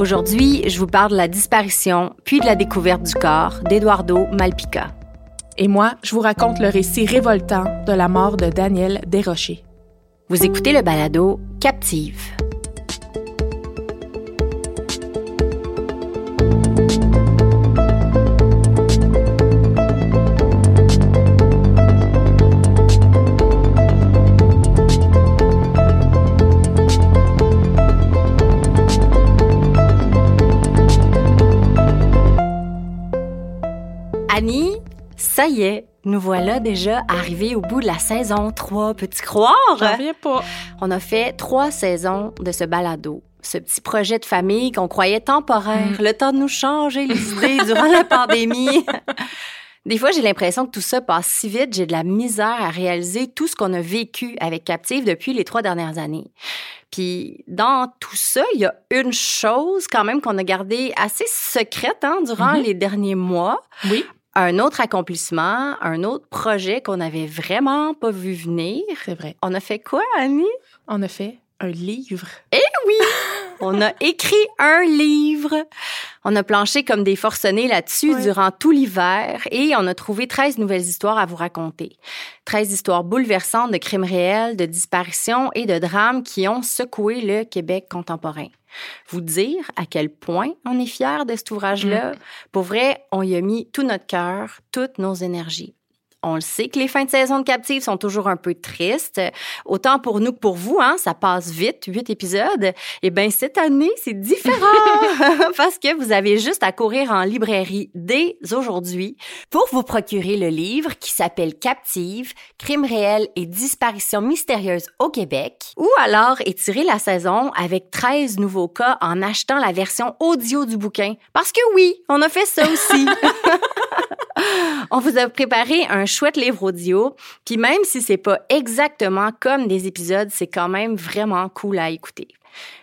Aujourd'hui, je vous parle de la disparition puis de la découverte du corps d'Eduardo Malpica. Et moi, je vous raconte le récit révoltant de la mort de Daniel Desrochers. Vous écoutez le balado Captive. Annie, ça y est, nous voilà déjà arrivés au bout de la saison 3. Peux-tu croire? J'en reviens pas. On a fait trois saisons de ce balado. Ce petit projet de famille qu'on croyait temporaire, le temps de nous changer les idées durant la pandémie. Des fois, j'ai l'impression que tout ça passe si vite, j'ai de la misère à réaliser tout ce qu'on a vécu avec Captive depuis les trois dernières années. Puis dans tout ça, il y a une chose quand même qu'on a gardée assez secrète hein, durant les derniers mois. Oui. Un autre accomplissement, un autre projet qu'on n'avait vraiment pas vu venir. C'est vrai. On a fait quoi, Annie? On a fait un livre. Eh oui! On a écrit un livre. On a planché comme des forcenés là-dessus Ouais. durant tout l'hiver et on a trouvé 13 nouvelles histoires à vous raconter. 13 histoires bouleversantes de crimes réels, de disparitions et de drames qui ont secoué le Québec contemporain. Vous dire à quel point on est fiers de cet ouvrage-là. Pour vrai, on y a mis tout notre cœur, toutes nos énergies. On le sait que les fins de saison de Captive sont toujours un peu tristes. Autant pour nous que pour vous, hein, ça passe vite, huit épisodes. Et bien, cette année, c'est différent parce que vous avez juste à courir en librairie dès aujourd'hui pour vous procurer le livre qui s'appelle Captive, crimes réels et disparitions mystérieuses au Québec. Ou alors étirer la saison avec 13 nouveaux cas en achetant la version audio du bouquin. Parce que oui, on a fait ça aussi. On vous a préparé un chouette livre audio, puis même si c'est pas exactement comme des épisodes, c'est quand même vraiment cool à écouter.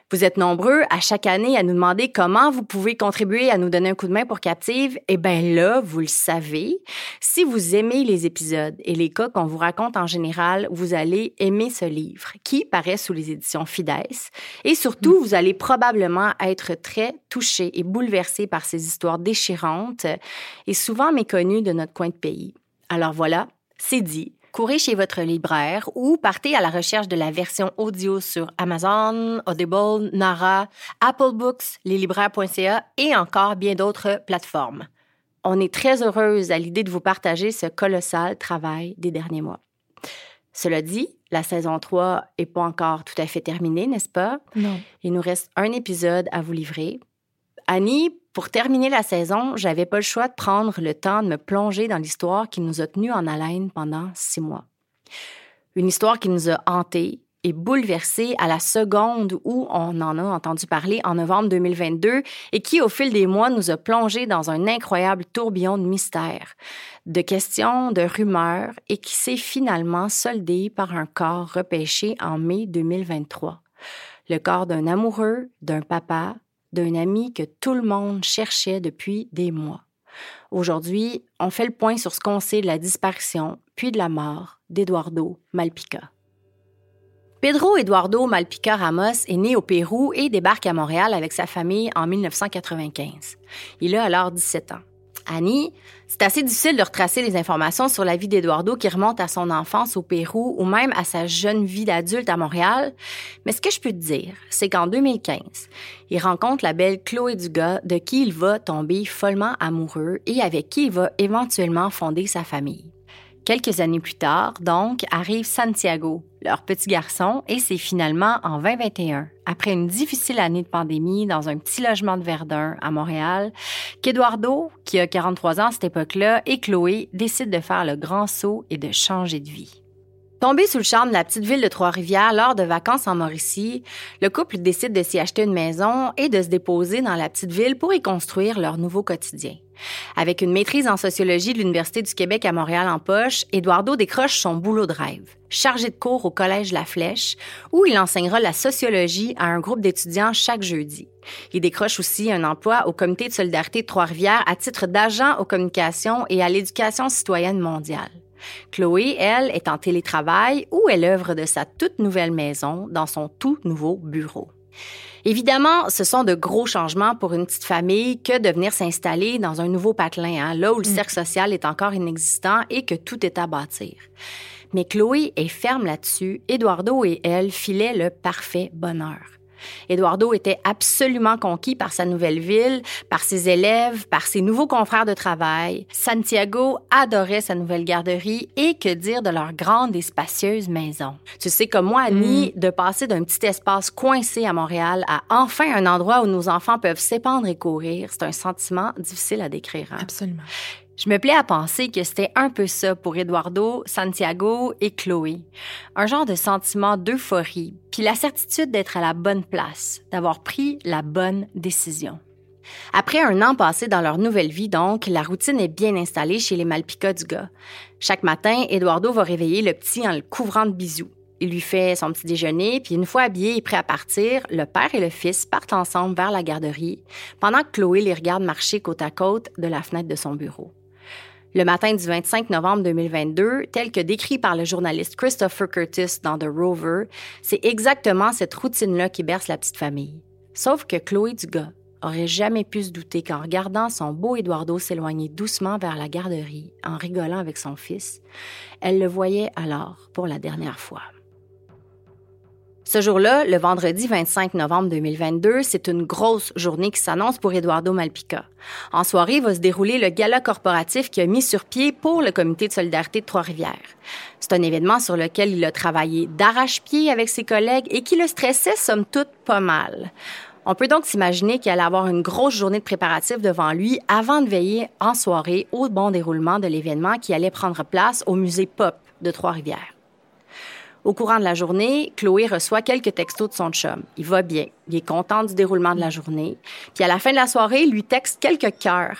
Vous êtes nombreux à chaque année à nous demander comment vous pouvez contribuer à nous donner un coup de main pour Captive. Eh bien là, vous le savez. Si vous aimez les épisodes et les cas qu'on vous raconte en général, vous allez aimer ce livre qui paraît sous les éditions Fides. Et surtout, vous allez probablement être très touché et bouleversé par ces histoires déchirantes et souvent méconnues de notre coin de pays. Alors voilà, c'est dit. Courez chez votre libraire ou partez à la recherche de la version audio sur Amazon, Audible, Nara, Apple Books, leslibraires.ca et encore bien d'autres plateformes. On est très heureuse à l'idée de vous partager ce colossal travail des derniers mois. Cela dit, la saison 3 est pas encore tout à fait terminée, n'est-ce pas? Non. Il nous reste un épisode à vous livrer. Annie, pour terminer la saison, j'avais pas le choix de prendre le temps de me plonger dans l'histoire qui nous a tenus en haleine pendant six mois. Une histoire qui nous a hantés et bouleversés à la seconde où on en a entendu parler en novembre 2022 et qui, au fil des mois, nous a plongés dans un incroyable tourbillon de mystères, de questions, de rumeurs et qui s'est finalement soldé par un corps repêché en mai 2023. Le corps d'un amoureux, d'un papa, d'un ami que tout le monde cherchait depuis des mois. Aujourd'hui, on fait le point sur ce qu'on sait de la disparition puis de la mort d'Eduardo Malpica. Pedro Eduardo Malpica Ramos est né au Pérou et débarque à Montréal avec sa famille en 1995. Il a alors 17 ans. Annie, c'est assez difficile de retracer les informations sur la vie d'Eduardo qui remonte à son enfance au Pérou ou même à sa jeune vie d'adulte à Montréal. Mais ce que je peux te dire, c'est qu'en 2015, il rencontre la belle Chloé Dugas de qui il va tomber follement amoureux et avec qui il va éventuellement fonder sa famille. Quelques années plus tard, donc, arrive Santiago, leur petit garçon, et c'est finalement en 2021, après une difficile année de pandémie dans un petit logement de Verdun à Montréal, qu'Eduardo, qui a 43 ans à cette époque-là, et Chloé décident de faire le grand saut et de changer de vie. Tombé sous le charme de la petite ville de Trois-Rivières lors de vacances en Mauricie, le couple décide de s'y acheter une maison et de se déposer dans la petite ville pour y construire leur nouveau quotidien. Avec une maîtrise en sociologie de l'Université du Québec à Montréal en poche, Eduardo décroche son boulot de rêve, chargé de cours au Collège La Flèche, où il enseignera la sociologie à un groupe d'étudiants chaque jeudi. Il décroche aussi un emploi au Comité de solidarité de Trois-Rivières à titre d'agent aux communications et à l'éducation citoyenne mondiale. Chloé, elle, est en télétravail où elle œuvre de sa toute nouvelle maison dans son tout nouveau bureau. Évidemment, ce sont de gros changements pour une petite famille que de venir s'installer dans un nouveau patelin, hein, là où le mm. cercle social est encore inexistant et que tout est à bâtir. Mais Chloé est ferme là-dessus. Eduardo et elle filaient le parfait bonheur. Eduardo était absolument conquis par sa nouvelle ville, par ses élèves, par ses nouveaux confrères de travail. Santiago adorait sa nouvelle garderie et que dire de leur grande et spacieuse maison. Tu sais comme moi, Annie, mm. de passer d'un petit espace coincé à Montréal à enfin un endroit où nos enfants peuvent s'épandre et courir, c'est un sentiment difficile à décrire. Hein. Absolument. Je me plais à penser que c'était un peu ça pour Eduardo, Santiago et Chloé. Un genre de sentiment d'euphorie, puis la certitude d'être à la bonne place, d'avoir pris la bonne décision. Après un an passé dans leur nouvelle vie, donc, la routine est bien installée chez les Malpica du gars. Chaque matin, Eduardo va réveiller le petit en le couvrant de bisous. Il lui fait son petit déjeuner, puis une fois habillé et prêt à partir, le père et le fils partent ensemble vers la garderie, pendant que Chloé les regarde marcher côte à côte de la fenêtre de son bureau. Le matin du 25 novembre 2022, tel que décrit par le journaliste Christopher Curtis dans The Rover, c'est exactement cette routine-là qui berce la petite famille. Sauf que Chloé Dugas aurait jamais pu se douter qu'en regardant son beau Eduardo s'éloigner doucement vers la garderie, en rigolant avec son fils, elle le voyait alors pour la dernière fois. Ce jour-là, le vendredi 25 novembre 2022, c'est une grosse journée qui s'annonce pour Eduardo Malpica. En soirée va se dérouler le gala corporatif qui a mis sur pied pour le comité de solidarité de Trois-Rivières. C'est un événement sur lequel il a travaillé d'arrache-pied avec ses collègues et qui le stressait somme toute pas mal. On peut donc s'imaginer qu'il allait avoir une grosse journée de préparatifs devant lui avant de veiller en soirée au bon déroulement de l'événement qui allait prendre place au musée Pop de Trois-Rivières. Au courant de la journée, Chloé reçoit quelques textos de son chum. Il va bien. Il est content du déroulement de la journée. Puis à la fin de la soirée, il lui texte quelques cœurs.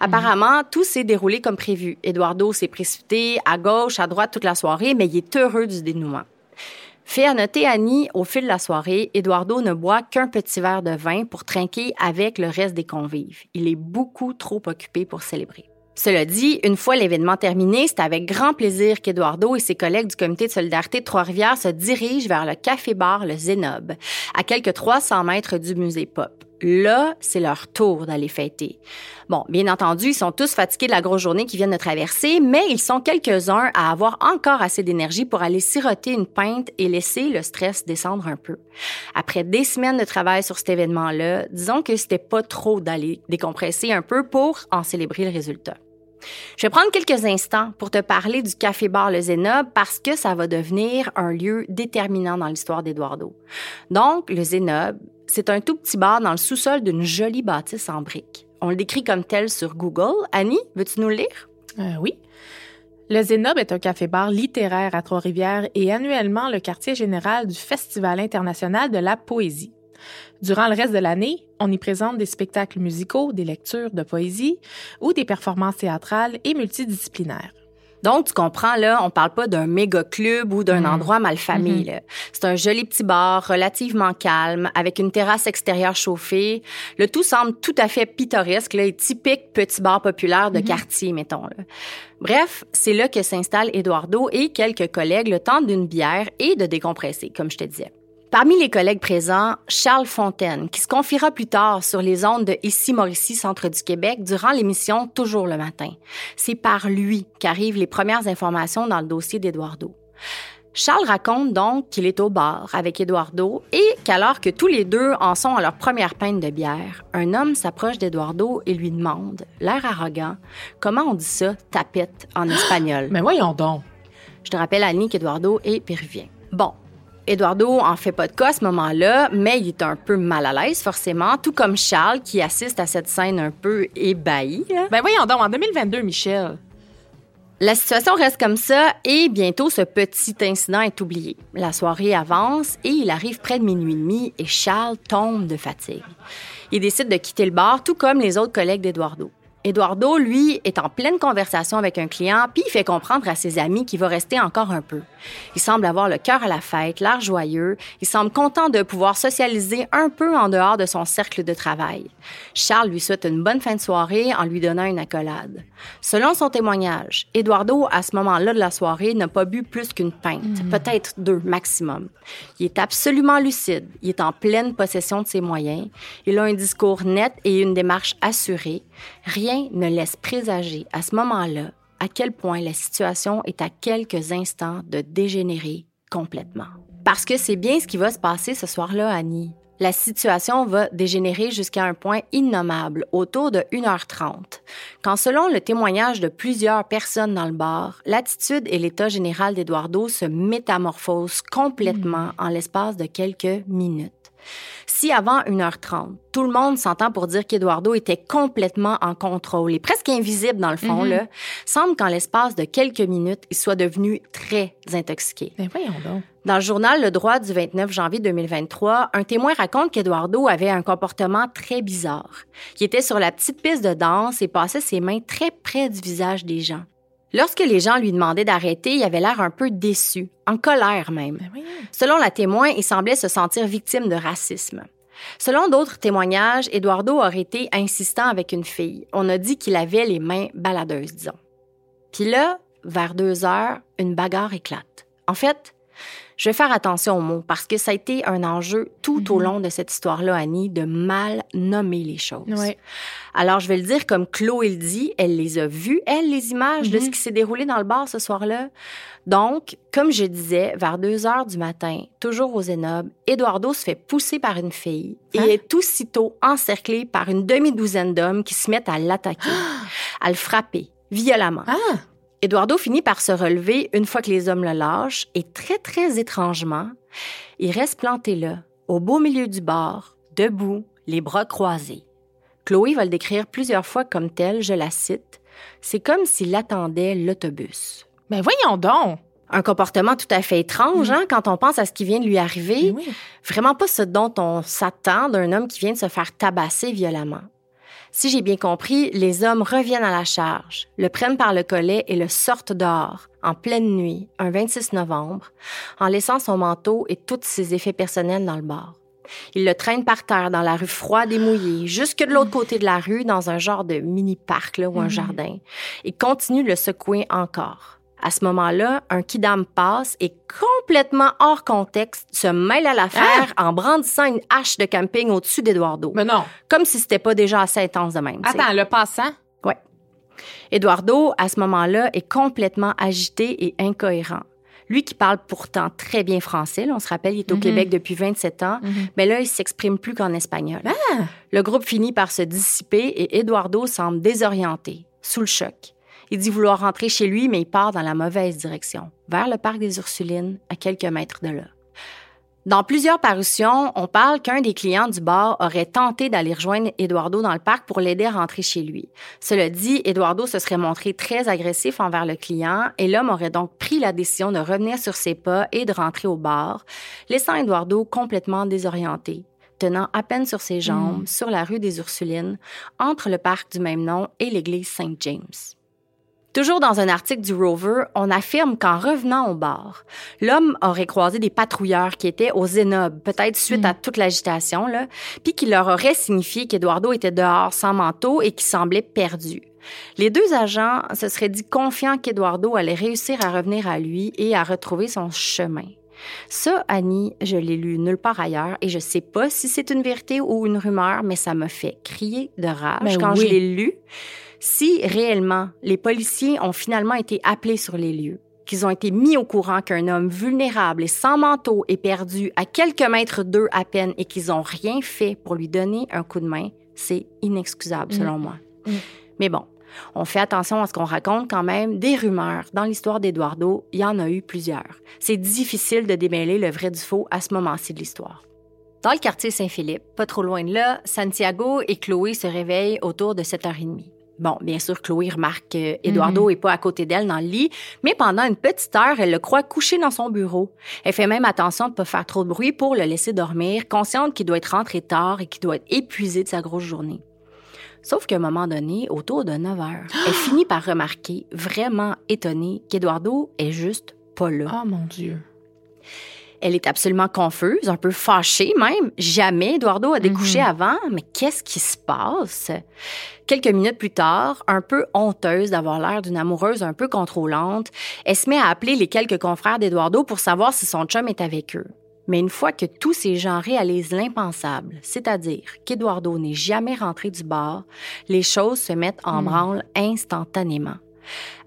Apparemment, tout s'est déroulé comme prévu. Eduardo s'est précipité à gauche, à droite toute la soirée, mais il est heureux du dénouement. Fait à noter Annie, au fil de la soirée, Eduardo ne boit qu'un petit verre de vin pour trinquer avec le reste des convives. Il est beaucoup trop occupé pour célébrer. Cela dit, une fois l'événement terminé, c'est avec grand plaisir qu'Eduardo et ses collègues du comité de solidarité de Trois-Rivières se dirigent vers le café-bar Le Zénob, à quelques 300 mètres du musée Pop. Là, c'est leur tour d'aller fêter. Bon, bien entendu, ils sont tous fatigués de la grosse journée qu'ils viennent de traverser, mais ils sont quelques-uns à avoir encore assez d'énergie pour aller siroter une pinte et laisser le stress descendre un peu. Après des semaines de travail sur cet événement-là, disons que c'était pas trop d'aller décompresser un peu pour en célébrer le résultat. Je vais prendre quelques instants pour te parler du café-bar Le Zénob parce que ça va devenir un lieu déterminant dans l'histoire d'Eduardo. Donc, le Zénob, c'est un tout petit bar dans le sous-sol d'une jolie bâtisse en briques. On le décrit comme tel sur Google. Annie, veux-tu nous le lire? Euh, oui. Le Zénob est un café-bar littéraire à Trois-Rivières et annuellement le quartier général du Festival international de la poésie. Durant le reste de l'année, on y présente des spectacles musicaux, des lectures de poésie ou des performances théâtrales et multidisciplinaires. Donc, tu comprends, là, on parle pas d'un méga club ou d'un mm. endroit mal famé. Mm-hmm. C'est un joli petit bar relativement calme, avec une terrasse extérieure chauffée. Le tout semble tout à fait pittoresque, là, et typique petit bar populaire de mm-hmm. quartier, mettons. Là. Bref, c'est là que s'installe Eduardo et quelques collègues le temps d'une bière et de décompresser, comme je te disais. Parmi les collègues présents, Charles Fontaine, qui se confiera plus tard sur les ondes de Ici Mauricie, centre du Québec, durant l'émission Toujours le matin. C'est par lui qu'arrivent les premières informations dans le dossier d'Eduardo. Charles raconte donc qu'il est au bar avec Eduardo et qu'alors que tous les deux en sont à leur première pinte de bière, un homme s'approche d'Eduardo et lui demande, l'air arrogant, comment on dit ça, tapette en espagnol. Mais voyons donc. Je te rappelle, Annie, qu'Eduardo est péruvien. Bon, Eduardo en fait pas de cas à ce moment-là, mais il est un peu mal à l'aise, forcément, tout comme Charles qui assiste à cette scène un peu ébahi. Ben voyons donc, en 2022, Michel. La situation reste comme ça et bientôt ce petit incident est oublié. La soirée avance et il arrive près de minuit et demi et Charles tombe de fatigue. Il décide de quitter le bar, tout comme les autres collègues d'Eduardo. Eduardo, lui, est en pleine conversation avec un client, puis il fait comprendre à ses amis qu'il va rester encore un peu. Il semble avoir le cœur à la fête, l'air joyeux, il semble content de pouvoir socialiser un peu en dehors de son cercle de travail. Charles lui souhaite une bonne fin de soirée en lui donnant une accolade. Selon son témoignage, Eduardo, à ce moment-là de la soirée, n'a pas bu plus qu'une pinte, peut-être deux maximum. Il est absolument lucide, il est en pleine possession de ses moyens, il a un discours net et une démarche assurée. Rien ne laisse présager à ce moment-là à quel point la situation est à quelques instants de dégénérer complètement. Parce que c'est bien ce qui va se passer ce soir-là, Annie. La situation va dégénérer jusqu'à un point innommable, autour de 1h30, quand selon le témoignage de plusieurs personnes dans le bar, l'attitude et l'état général d'Eduardo se métamorphosent complètement en l'espace de quelques minutes. Si avant 1h30, tout le monde s'entend pour dire qu'Eduardo était complètement en contrôle et presque invisible dans le fond, Mhm. là, semble qu'en l'espace de quelques minutes, il soit devenu très intoxiqué. Ben voyons donc. Dans le journal Le Droit du 29 janvier 2023, un témoin raconte qu'Eduardo avait un comportement très bizarre. Il était sur la petite piste de danse et passait ses mains très près du visage des gens. Lorsque les gens lui demandaient d'arrêter, il avait l'air un peu déçu, en colère même. Ben. Selon la témoin, il semblait se sentir victime de racisme. Selon d'autres témoignages, Eduardo aurait été insistant avec une fille. On a dit qu'il avait les mains baladeuses, disons. Puis là, vers deux heures, une bagarre éclate. En fait, je vais faire attention aux mots parce que ça a été un enjeu tout au long de cette histoire-là, Annie, de mal nommer les choses. Alors, je vais le dire comme Chloé le dit, elle les a vues, elle, les images de Mhm. ce qui s'est déroulé dans le bar ce soir-là. Donc, comme je disais, vers 2 heures du matin, toujours au Zénob, Eduardo se fait pousser par une fille Hein? et est aussitôt encerclé par une demi-douzaine d'hommes qui se mettent à l'attaquer, à le frapper violemment. Ah! Eduardo finit par se relever une fois que les hommes le lâchent et très, très étrangement, il reste planté là, au beau milieu du bar, debout, les bras croisés. Chloé va le décrire plusieurs fois comme tel, je la cite. C'est comme s'il attendait l'autobus. Ben voyons donc. Un comportement tout à fait étrange, hein, quand on pense à ce qui vient de lui arriver. Oui. Vraiment pas ce dont on s'attend d'un homme qui vient de se faire tabasser violemment. Si j'ai bien compris, les hommes reviennent à la charge, le prennent par le collet et le sortent dehors, en pleine nuit, un 26 novembre, en laissant son manteau et tous ses effets personnels dans le bar. Ils le traînent par terre dans la rue froide et mouillée, jusque de l'autre côté de la rue, dans un genre de mini-parc là, ou un jardin, et continuent de le secouer encore. À ce moment-là, un kidam passe et complètement hors contexte se mêle à l'affaire en brandissant une hache de camping au-dessus d'Eduardo. Mais non. Comme si c'était pas déjà assez intense de même. Attends, le passant? Ouais. Eduardo, à ce moment-là, est complètement agité et incohérent. Lui qui parle pourtant très bien français, là, on se rappelle, il est au Mhm. Québec depuis 27 ans, mais là, il s'exprime plus qu'en espagnol. Ah! Le groupe finit par se dissiper et Eduardo semble désorienté, sous le choc. Il dit vouloir rentrer chez lui, mais il part dans la mauvaise direction, vers le parc des Ursulines, à quelques mètres de là. Dans plusieurs parutions, on parle qu'un des clients du bar aurait tenté d'aller rejoindre Eduardo dans le parc pour l'aider à rentrer chez lui. Cela dit, Eduardo se serait montré très agressif envers le client et l'homme aurait donc pris la décision de revenir sur ses pas et de rentrer au bar, laissant Eduardo complètement désorienté, tenant à peine sur ses jambes sur la rue des Ursulines, entre le parc du même nom et l'église Saint-James. Toujours dans un article du Rover, on affirme qu'en revenant au bar, l'homme aurait croisé des patrouilleurs qui étaient au Zénob, peut-être suite à toute l'agitation, là, puis qui leur aurait signifié qu'Eduardo était dehors sans manteau et qu'il semblait perdu. Les deux agents se seraient dit confiants qu'Eduardo allait réussir à revenir à lui et à retrouver son chemin. Ça, Annie, je l'ai lu nulle part ailleurs et je sais pas si c'est une vérité ou une rumeur, mais ça m'a fait crier de rage Ben quand je l'ai lu. Si réellement les policiers ont finalement été appelés sur les lieux, qu'ils ont été mis au courant qu'un homme vulnérable et sans manteau est perdu à quelques mètres d'eux à peine et qu'ils ont rien fait pour lui donner un coup de main, c'est inexcusable selon moi. Mm. Mais bon, on fait attention à ce qu'on raconte quand même. Des rumeurs. Dans l'histoire d'Eduardo, il y en a eu plusieurs. C'est difficile de démêler le vrai du faux à ce moment-ci de l'histoire. Dans le quartier Saint-Philippe, pas trop loin de là, Santiago et Chloé se réveillent autour de 7h30. Bon, bien sûr, Chloé remarque que Eduardo est pas à côté d'elle dans le lit, mais pendant une petite heure, elle le croit couché dans son bureau. Elle fait même attention de pas faire trop de bruit pour le laisser dormir, consciente qu'il doit être rentré tard et qu'il doit être épuisé de sa grosse journée. Sauf qu'à un moment donné, autour de 9 heures, elle finit par remarquer, vraiment étonnée, qu'Eduardo est juste pas là. Oh mon Dieu. Elle est absolument confuse, un peu fâchée même. Jamais Eduardo a découché avant, mais qu'est-ce qui se passe? Quelques minutes plus tard, un peu honteuse d'avoir l'air d'une amoureuse un peu contrôlante, elle se met à appeler les quelques confrères d'Eduardo pour savoir si son chum est avec eux. Mais une fois que tous ces gens réalisent l'impensable, c'est-à-dire qu'Eduardo n'est jamais rentré du bar, les choses se mettent en branle instantanément.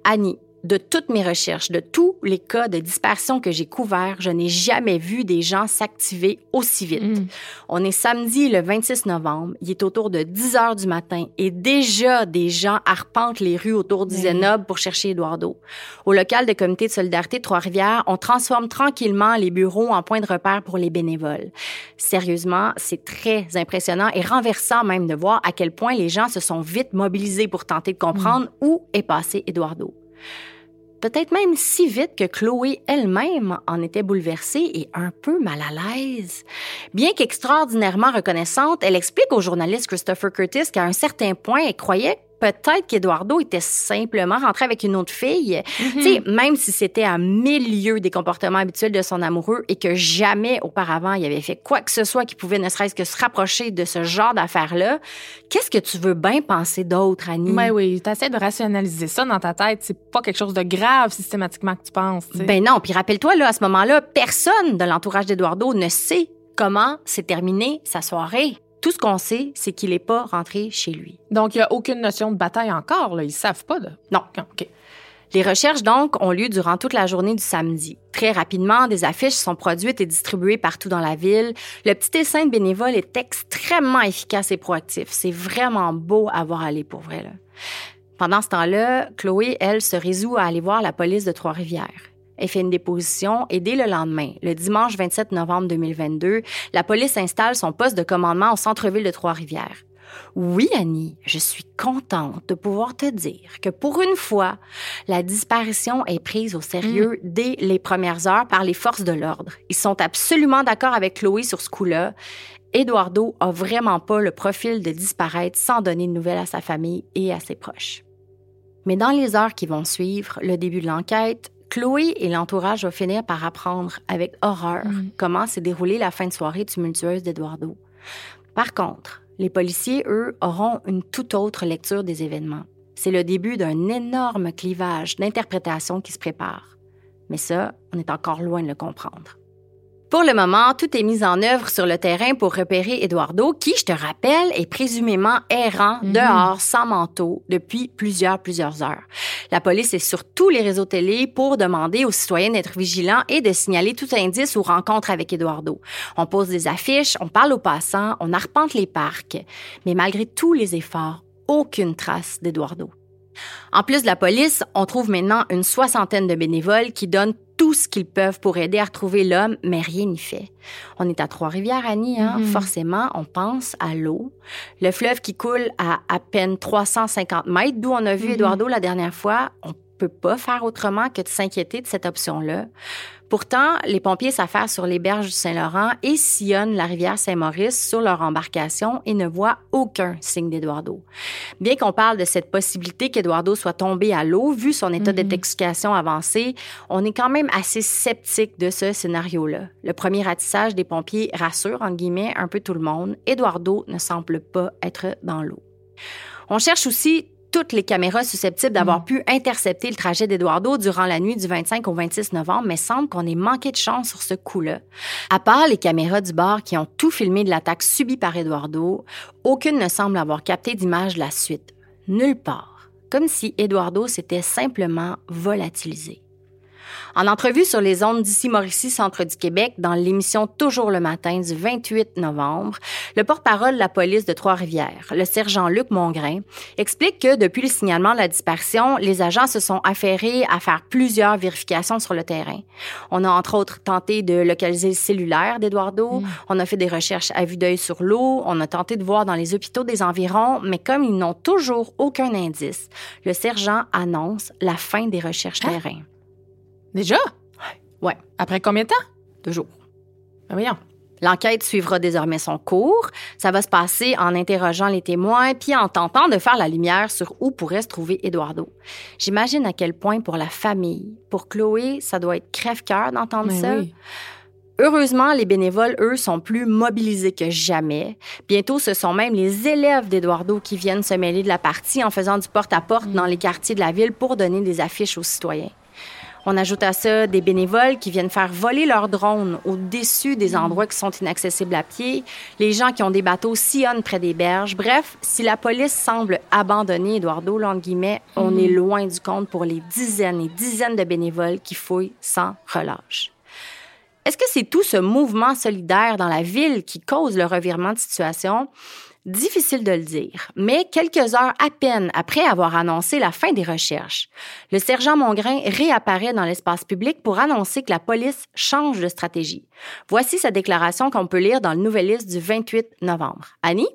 Annie, de toutes mes recherches, de tous les cas de disparition que j'ai couverts, je n'ai jamais vu des gens s'activer aussi vite. Mm. On est samedi le 26 novembre, il est autour de 10 heures du matin et déjà des gens arpentent les rues autour du Oui. Zénob pour chercher Eduardo. Au local de comité de solidarité Trois-Rivières, on transforme tranquillement les bureaux en points de repère pour les bénévoles. Sérieusement, c'est très impressionnant et renversant même de voir à quel point les gens se sont vite mobilisés pour tenter de comprendre où est passé Eduardo. Peut-être même si vite que Chloé elle-même en était bouleversée et un peu mal à l'aise. Bien qu'extraordinairement reconnaissante, elle explique au journaliste Christopher Curtis qu'à un certain point, elle croyait peut-être qu'Eduardo était simplement rentré avec une autre fille. Tu sais, même si c'était à milieu des comportements habituels de son amoureux et que jamais auparavant il avait fait quoi que ce soit qui pouvait ne serait-ce que se rapprocher de ce genre d'affaires-là, qu'est-ce que tu veux bien penser d'autre, Annie? Mais oui, t'essaies de rationaliser ça dans ta tête. C'est pas quelque chose de grave systématiquement que tu penses. tu. Ben non, puis rappelle-toi, là, à ce moment-là, personne de l'entourage d'Eduardo ne sait comment s'est terminée sa soirée. Tout ce qu'on sait, c'est qu'il n'est pas rentré chez lui. Donc, il n'y a aucune notion de bataille encore. Là. Ils savent pas. De... Non. OK. Les recherches, donc, ont lieu durant toute la journée du samedi. Très rapidement, des affiches sont produites et distribuées partout dans la ville. Le petit dessin de bénévole est extrêmement efficace et proactif. C'est vraiment beau à voir aller pour vrai. Là. Pendant ce temps-là, Chloé, elle, se résout à aller voir la police de Trois-Rivières. Elle fait une déposition et dès le lendemain, le dimanche 27 novembre 2022, la police installe son poste de commandement au centre-ville de Trois-Rivières. Oui, Annie, je suis contente de pouvoir te dire que pour une fois, la disparition est prise au sérieux dès les premières heures par les forces de l'ordre. Ils sont absolument d'accord avec Chloé sur ce coup-là. Eduardo a vraiment pas le profil de disparaître sans donner de nouvelles à sa famille et à ses proches. Mais dans les heures qui vont suivre le début de l'enquête, Chloé et l'entourage vont finir par apprendre avec horreur comment s'est déroulée la fin de soirée tumultueuse d'Eduardo. Par contre, les policiers, eux, auront une toute autre lecture des événements. C'est le début d'un énorme clivage d'interprétation qui se prépare. Mais ça, on est encore loin de le comprendre. Pour le moment, tout est mis en œuvre sur le terrain pour repérer Eduardo, qui, je te rappelle, est présumément errant dehors sans manteau depuis plusieurs, plusieurs heures. La police est sur tous les réseaux télé pour demander aux citoyens d'être vigilants et de signaler tout indice ou rencontre avec Eduardo. On pose des affiches, on parle aux passants, on arpente les parcs. Mais malgré tous les efforts, aucune trace d'Eduardo. En plus de la police, on trouve maintenant une soixantaine de bénévoles qui donnent tout ce qu'ils peuvent pour aider à retrouver l'homme, mais rien n'y fait. On est à Trois-Rivières, Annie, hein? forcément, on pense à l'eau. Le fleuve qui coule à à peine 350 mètres, d'où on a vu Eduardo la dernière fois, on peut pas faire autrement que de s'inquiéter de cette option-là. Pourtant, les pompiers s'affairent sur les berges du Saint-Laurent et sillonnent la rivière Saint-Maurice sur leur embarcation et ne voient aucun signe d'Eduardo. Bien qu'on parle de cette possibilité qu'Eduardo soit tombé à l'eau, vu son état d'intoxication avancé, on est quand même assez sceptique de ce scénario-là. Le premier ratissage des pompiers rassure, entre guillemets, un peu tout le monde. Eduardo ne semble pas être dans l'eau. On cherche aussi toutes les caméras susceptibles d'avoir pu intercepter le trajet d'Eduardo durant la nuit du 25 au 26 novembre, mais semble qu'on ait manqué de chance sur ce coup-là. À part les caméras du bar qui ont tout filmé de l'attaque subie par Eduardo, aucune ne semble avoir capté d'image de la suite. Nulle part. Comme si Eduardo s'était simplement volatilisé. En entrevue sur les ondes d'ici Mauricie, centre du Québec, dans l'émission Toujours le matin du 28 novembre, le porte-parole de la police de Trois-Rivières, le sergent Luc Mongrain, explique que depuis le signalement de la disparition, les agents se sont affairés à faire plusieurs vérifications sur le terrain. On a entre autres tenté de localiser le cellulaire d'Eduardo, mm. on a fait des recherches à vue d'œil sur l'eau, on a tenté de voir dans les hôpitaux des environs, mais comme ils n'ont toujours aucun indice, le sergent annonce la fin des recherches hein? terrain. Déjà? Ouais. Après combien de temps? Deux jours. Ben voyons. L'enquête suivra désormais son cours. Ça va se passer en interrogeant les témoins puis en tentant de faire la lumière sur où pourrait se trouver Eduardo. J'imagine à quel point pour la famille, pour Chloé, ça doit être crève-cœur d'entendre ben ça. Heureusement, les bénévoles, eux, sont plus mobilisés que jamais. Bientôt, ce sont même les élèves d'Eduardo qui viennent se mêler de la partie en faisant du porte-à-porte -porte dans les quartiers de la ville pour donner des affiches aux citoyens. On ajoute à ça des bénévoles qui viennent faire voler leurs drones au-dessus des mm. endroits qui sont inaccessibles à pied, les gens qui ont des bateaux sillonnent près des berges. Bref, si la police semble abandonner Eduardo, là, guillemets, on mm. est loin du compte pour les dizaines et dizaines de bénévoles qui fouillent sans relâche. Est-ce que c'est tout ce mouvement solidaire dans la ville qui cause le revirement de situation? Difficile de le dire, mais quelques heures à peine après avoir annoncé la fin des recherches, le sergent Mongrain réapparaît dans l'espace public pour annoncer que la police change de stratégie. Voici sa déclaration qu'on peut lire dans le Nouvelliste du 28 novembre. Annie?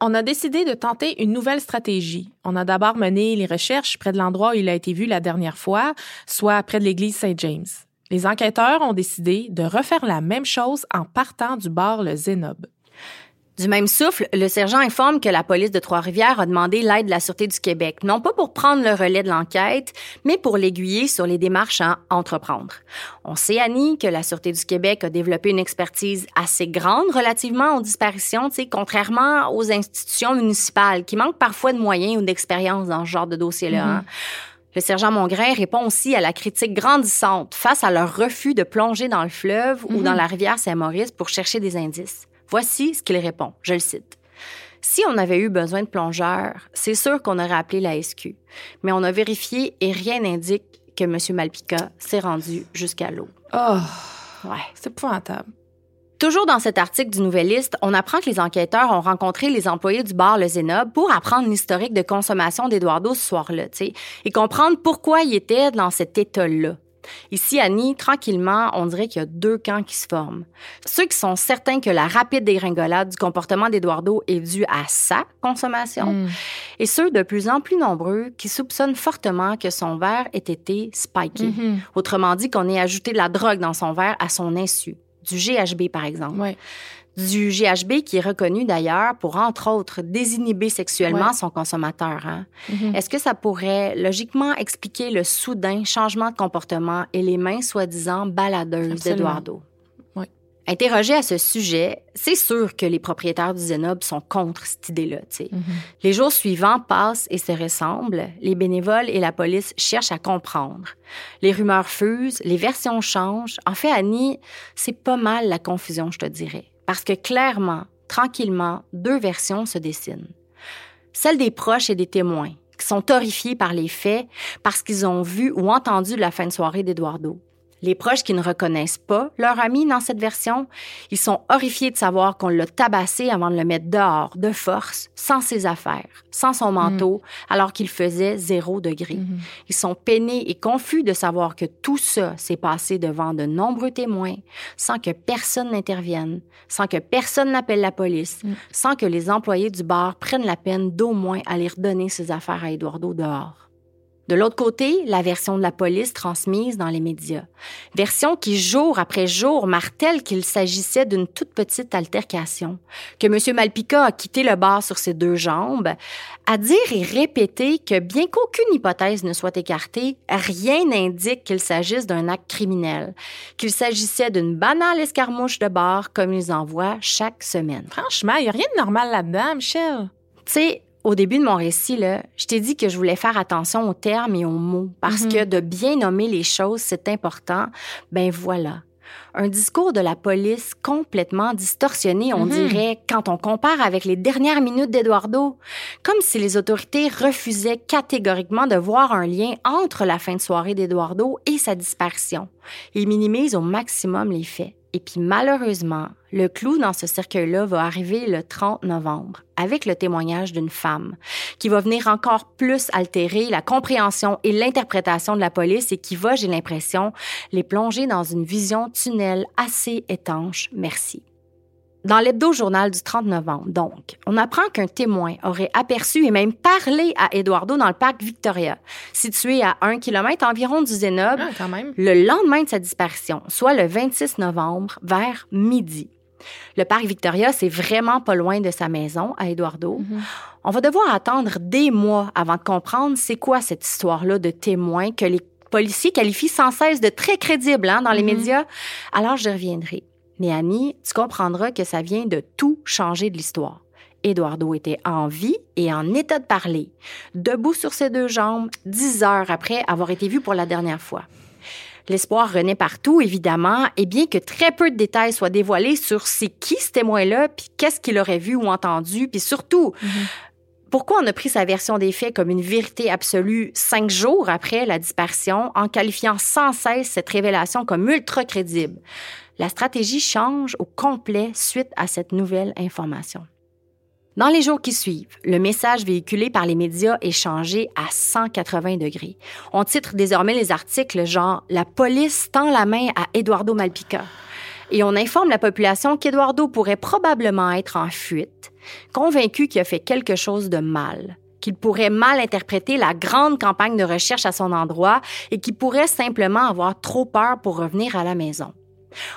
On a décidé de tenter une nouvelle stratégie. On a d'abord mené les recherches près de l'endroit où il a été vu la dernière fois, soit près de l'église Saint-James. Les enquêteurs ont décidé de refaire la même chose en partant du bar Le Zénob. Du même souffle, le sergent informe que la police de Trois-Rivières a demandé l'aide de la Sûreté du Québec, non pas pour prendre le relais de l'enquête, mais pour l'aiguiller sur les démarches à entreprendre. On sait, Annie, que la Sûreté du Québec a développé une expertise assez grande relativement aux disparitions, contrairement aux institutions municipales qui manquent parfois de moyens ou d'expérience dans ce genre de dossier-là. Hein. Mm-hmm. Le sergent Mongrain répond aussi à la critique grandissante face à leur refus de plonger dans le fleuve ou dans mm-hmm. la rivière Saint-Maurice pour chercher des indices. Voici ce qu'il répond. Je le cite. Si on avait eu besoin de plongeurs, c'est sûr qu'on aurait appelé la SQ. Mais on a vérifié et rien n'indique que M. Malpica s'est rendu jusqu'à l'eau. Oh, ouais. C'est épouvantable. Toujours dans cet article du Nouvelliste, on apprend que les enquêteurs ont rencontré les employés du bar Le Zénob pour apprendre l'historique de consommation d'Eduardo ce soir-là, et comprendre pourquoi il était dans cet état-là. Ici, Annie, tranquillement, on dirait qu'il y a deux camps qui se forment. Ceux qui sont certains que la rapide dégringolade du comportement d'Eduardo est due à sa consommation, hmm. et ceux de plus en plus nombreux qui soupçonnent fortement que son verre ait été spiké. Mm-hmm. Autrement dit, qu'on ait ajouté de la drogue dans son verre à son insu du GHB, par exemple du GHB qui est reconnu d'ailleurs pour, entre autres, désinhiber sexuellement son consommateur. Hein? Mm-hmm. Est-ce que ça pourrait logiquement expliquer le soudain changement de comportement et les mains soi-disant baladeuses d'Eduardo? Oui. Interrogé à ce sujet, c'est sûr que les propriétaires du Zenob sont contre cette idée-là. Mm-hmm. Les jours suivants passent et se ressemblent. Les bénévoles et la police cherchent à comprendre. Les rumeurs fusent, les versions changent. En fait, Annie, c'est pas mal la confusion, je te dirais. Parce que clairement, tranquillement, deux versions se dessinent. Celle des proches et des témoins, qui sont horrifiés par les faits parce qu'ils ont vu ou entendu la fin de soirée d'Eduardo. Les proches qui ne reconnaissent pas leur ami dans cette version, ils sont horrifiés de savoir qu'on l'a tabassé avant de le mettre dehors, de force, sans ses affaires, sans son manteau, mm. alors qu'il faisait zéro degré. Mm-hmm. Ils sont peinés et confus de savoir que tout ça s'est passé devant de nombreux témoins, sans que personne n'intervienne, sans que personne n'appelle la police, mm. sans que les employés du bar prennent la peine d'au moins aller redonner ses affaires à Eduardo dehors. De l'autre côté, la version de la police transmise dans les médias. Version qui, jour après jour, martèle qu'il s'agissait d'une toute petite altercation, que M. Malpica a quitté le bar sur ses deux jambes, à dire et répéter que bien qu'aucune hypothèse ne soit écartée, rien n'indique qu'il s'agisse d'un acte criminel, qu'il s'agissait d'une banale escarmouche de bar comme ils en voient chaque semaine. Franchement, il n'y a rien de normal là-dedans, Michel. Tu sais, au début de mon récit, là, je t'ai dit que je voulais faire attention aux termes et aux mots parce Mhm. que de bien nommer les choses, c'est important. Ben voilà. Un discours de la police complètement distorsionné, on Mhm. dirait, quand on compare avec les dernières minutes d'Eduardo. Comme si les autorités refusaient catégoriquement de voir un lien entre la fin de soirée d'Eduardo et sa disparition. Ils minimisent au maximum les faits. Et puis malheureusement, le clou dans ce cercueil-là va arriver le 30 novembre avec le témoignage d'une femme qui va venir encore plus altérer la compréhension et l'interprétation de la police et qui va, j'ai l'impression, les plonger dans une vision tunnel assez étanche. Merci. Dans l'hebdo-journal du 30 novembre, donc, on apprend qu'un témoin aurait aperçu et même parlé à Eduardo dans le parc Victoria, situé à un kilomètre environ du Zénob, Ah, le lendemain de sa disparition, soit le 26 novembre, vers midi. Le parc Victoria, c'est vraiment pas loin de sa maison à Eduardo. Mhm. On va devoir attendre des mois avant de comprendre c'est quoi cette histoire-là de témoin que les policiers qualifient sans cesse de très crédible hein, dans les Mhm. médias. Alors, je reviendrai. Mais Annie, tu comprendras que ça vient de tout changer de l'histoire. Eduardo était en vie et en état de parler, debout sur ses deux jambes, dix heures après avoir été vu pour la dernière fois. L'espoir renaît partout, évidemment, et bien que très peu de détails soient dévoilés sur c'est qui ce témoin-là, puis qu'est-ce qu'il aurait vu ou entendu, puis surtout, pourquoi on a pris sa version des faits comme une vérité absolue cinq jours après la disparition, en qualifiant sans cesse cette révélation comme ultra crédible? La stratégie change au complet suite à cette nouvelle information. Dans les jours qui suivent, le message véhiculé par les médias est changé à 180 degrés. On titre désormais les articles genre La police tend la main à Eduardo Malpica. Et on informe la population qu'Eduardo pourrait probablement être en fuite, convaincu qu'il a fait quelque chose de mal, qu'il pourrait mal interpréter la grande campagne de recherche à son endroit et qu'il pourrait simplement avoir trop peur pour revenir à la maison.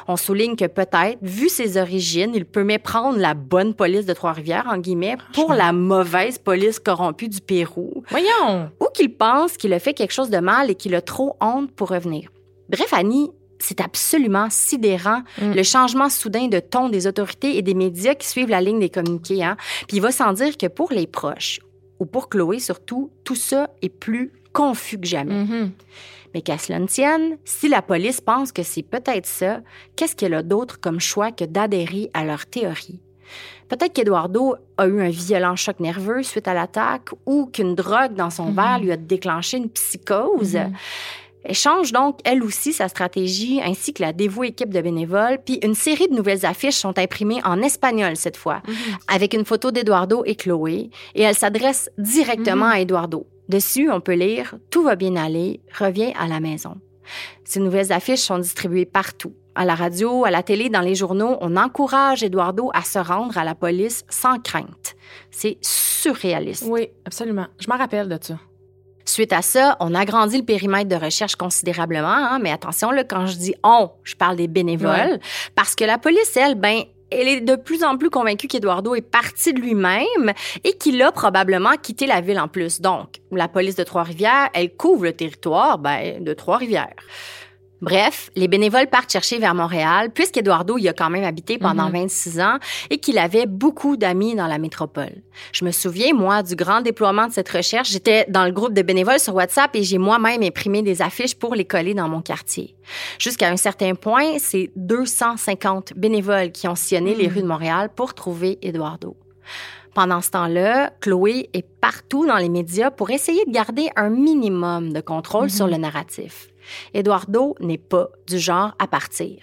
On souligne que peut-être, vu ses origines, il peut méprendre la bonne police de Trois-Rivières, en guillemets, pour la mauvaise police corrompue du Pérou, Voyons. ou qu'il pense qu'il a fait quelque chose de mal et qu'il a trop honte pour revenir. Bref, Annie, c'est absolument sidérant Mm. le changement soudain de ton des autorités et des médias qui suivent la ligne des communiqués. Hein? Puis il va sans dire que pour les proches, ou pour Chloé surtout, tout ça est plus confus que jamais. Mhm. Mais qu'à cela ne tienne, si la police pense que c'est peut-être ça, qu'est-ce qu'elle a d'autre comme choix que d'adhérer à leur théorie? Peut-être qu'Eduardo a eu un violent choc nerveux suite à l'attaque ou qu'une drogue dans son Mhm. verre lui a déclenché une psychose. Mhm. Elle change donc, elle aussi, sa stratégie, ainsi que la dévouée équipe de bénévoles, puis une série de nouvelles affiches sont imprimées en espagnol cette fois, Mhm. avec une photo d'Eduardo et Chloé, et elle s'adresse directement Mhm. à Eduardo. Dessus, on peut lire Tout va bien aller, reviens à la maison. Ces nouvelles affiches sont distribuées partout. À la radio, à la télé, dans les journaux, on encourage Eduardo à se rendre à la police sans crainte. C'est surréaliste. Oui, absolument. Je m'en rappelle de ça. Suite à ça, on agrandit le périmètre de recherche considérablement, hein, mais attention, là, quand je dis on, je parle des bénévoles, Ouais. parce que la police, elle, ben, elle est de plus en plus convaincue qu'Eduardo est parti de lui-même et qu'il a probablement quitté la ville en plus. Donc, la police de Trois-Rivières, elle couvre le territoire ben, de Trois-Rivières. Bref, les bénévoles partent chercher vers Montréal, puisqu'Eduardo y a quand même habité pendant Mhm. 26 ans et qu'il avait beaucoup d'amis dans la métropole. Je me souviens, moi, du grand déploiement de cette recherche. J'étais dans le groupe de bénévoles sur WhatsApp et j'ai moi-même imprimé des affiches pour les coller dans mon quartier. Jusqu'à un certain point, c'est 250 bénévoles qui ont sillonné les Mhm. rues de Montréal pour trouver Eduardo. Pendant ce temps-là, Chloé est partout dans les médias pour essayer de garder un minimum de contrôle Mhm. sur le narratif. Eduardo n'est pas du genre à partir.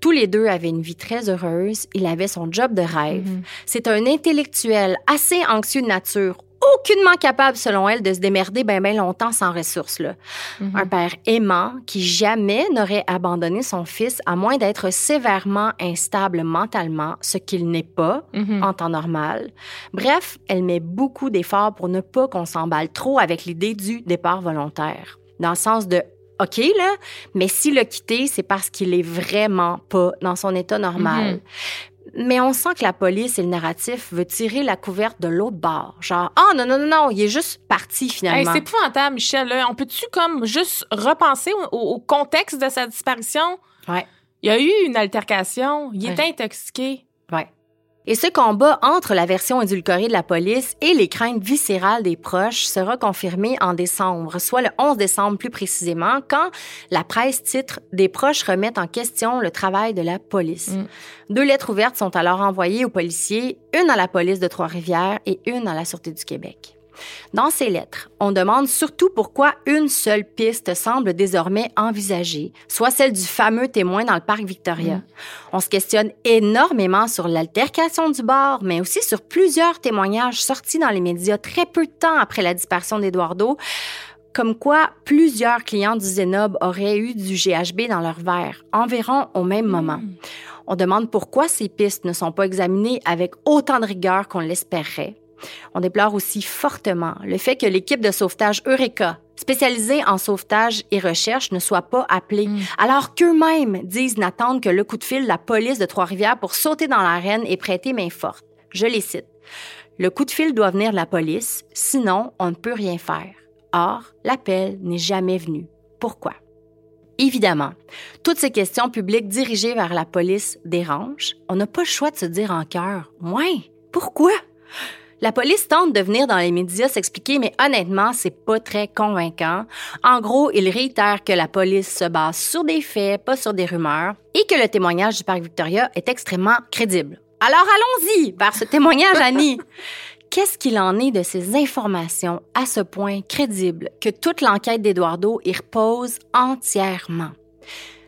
Tous les deux avaient une vie très heureuse. Il avait son job de rêve. Mhm. C'est un intellectuel assez anxieux de nature, aucunement capable, selon elle, de se démerder bien ben longtemps sans ressources. Là. Mhm. Un père aimant qui jamais n'aurait abandonné son fils à moins d'être sévèrement instable mentalement, ce qu'il n'est pas Mhm. en temps normal. Bref, elle met beaucoup d'efforts pour ne pas qu'on s'emballe trop avec l'idée du départ volontaire. Dans le sens de OK, là, mais s'il l'a quitté, c'est parce qu'il est vraiment pas dans son état normal. Mais on sent que la police et le narratif veut tirer la couverte de l'autre bord. Genre, ah non, non, non, non, il est juste parti Hey, finalement. c'est épouvantable, Michel. là. On peut-tu comme juste repenser au, au contexte de sa disparition? Ouais. Il y a eu une altercation. Il Ouais. était intoxiqué. ouais. Et ce combat entre la version édulcorée de la police et les craintes viscérales des proches sera confirmé en décembre, soit le 11 décembre plus précisément, quand la presse titre Des proches remettent en question le travail de la police. Mm. Deux lettres ouvertes sont alors envoyées aux policiers, une à la police de Trois-Rivières et une à la Sûreté du Québec. Dans ces lettres, on demande surtout pourquoi une seule piste semble désormais envisagée, soit celle du fameux témoin dans le parc Victoria. Mm. On se questionne énormément sur l'altercation du bar, mais aussi sur plusieurs témoignages sortis dans les médias très peu de temps après la disparition d'Eduardo, comme quoi plusieurs clients du Zenob auraient eu du GHB dans leur verre, environ au même moment. Mm. On demande pourquoi ces pistes ne sont pas examinées avec autant de rigueur qu'on l'espérait. On déplore aussi fortement le fait que l'équipe de sauvetage Eureka, spécialisée en sauvetage et recherche, ne soit pas appelée, mm. alors qu'eux-mêmes disent n'attendre que le coup de fil de la police de Trois-Rivières pour sauter dans l'arène et prêter main forte. Je les cite. Le coup de fil doit venir de la police, sinon on ne peut rien faire. Or, l'appel n'est jamais venu. Pourquoi? Évidemment, toutes ces questions publiques dirigées vers la police dérangent. On n'a pas le choix de se dire en cœur, ouais, pourquoi? La police tente de venir dans les médias s'expliquer, mais honnêtement, c'est pas très convaincant. En gros, il réitère que la police se base sur des faits, pas sur des rumeurs, et que le témoignage du parc Victoria est extrêmement crédible. Alors allons-y vers ce témoignage, Annie. Qu'est-ce qu'il en est de ces informations à ce point crédibles que toute l'enquête d'Eduardo y repose entièrement?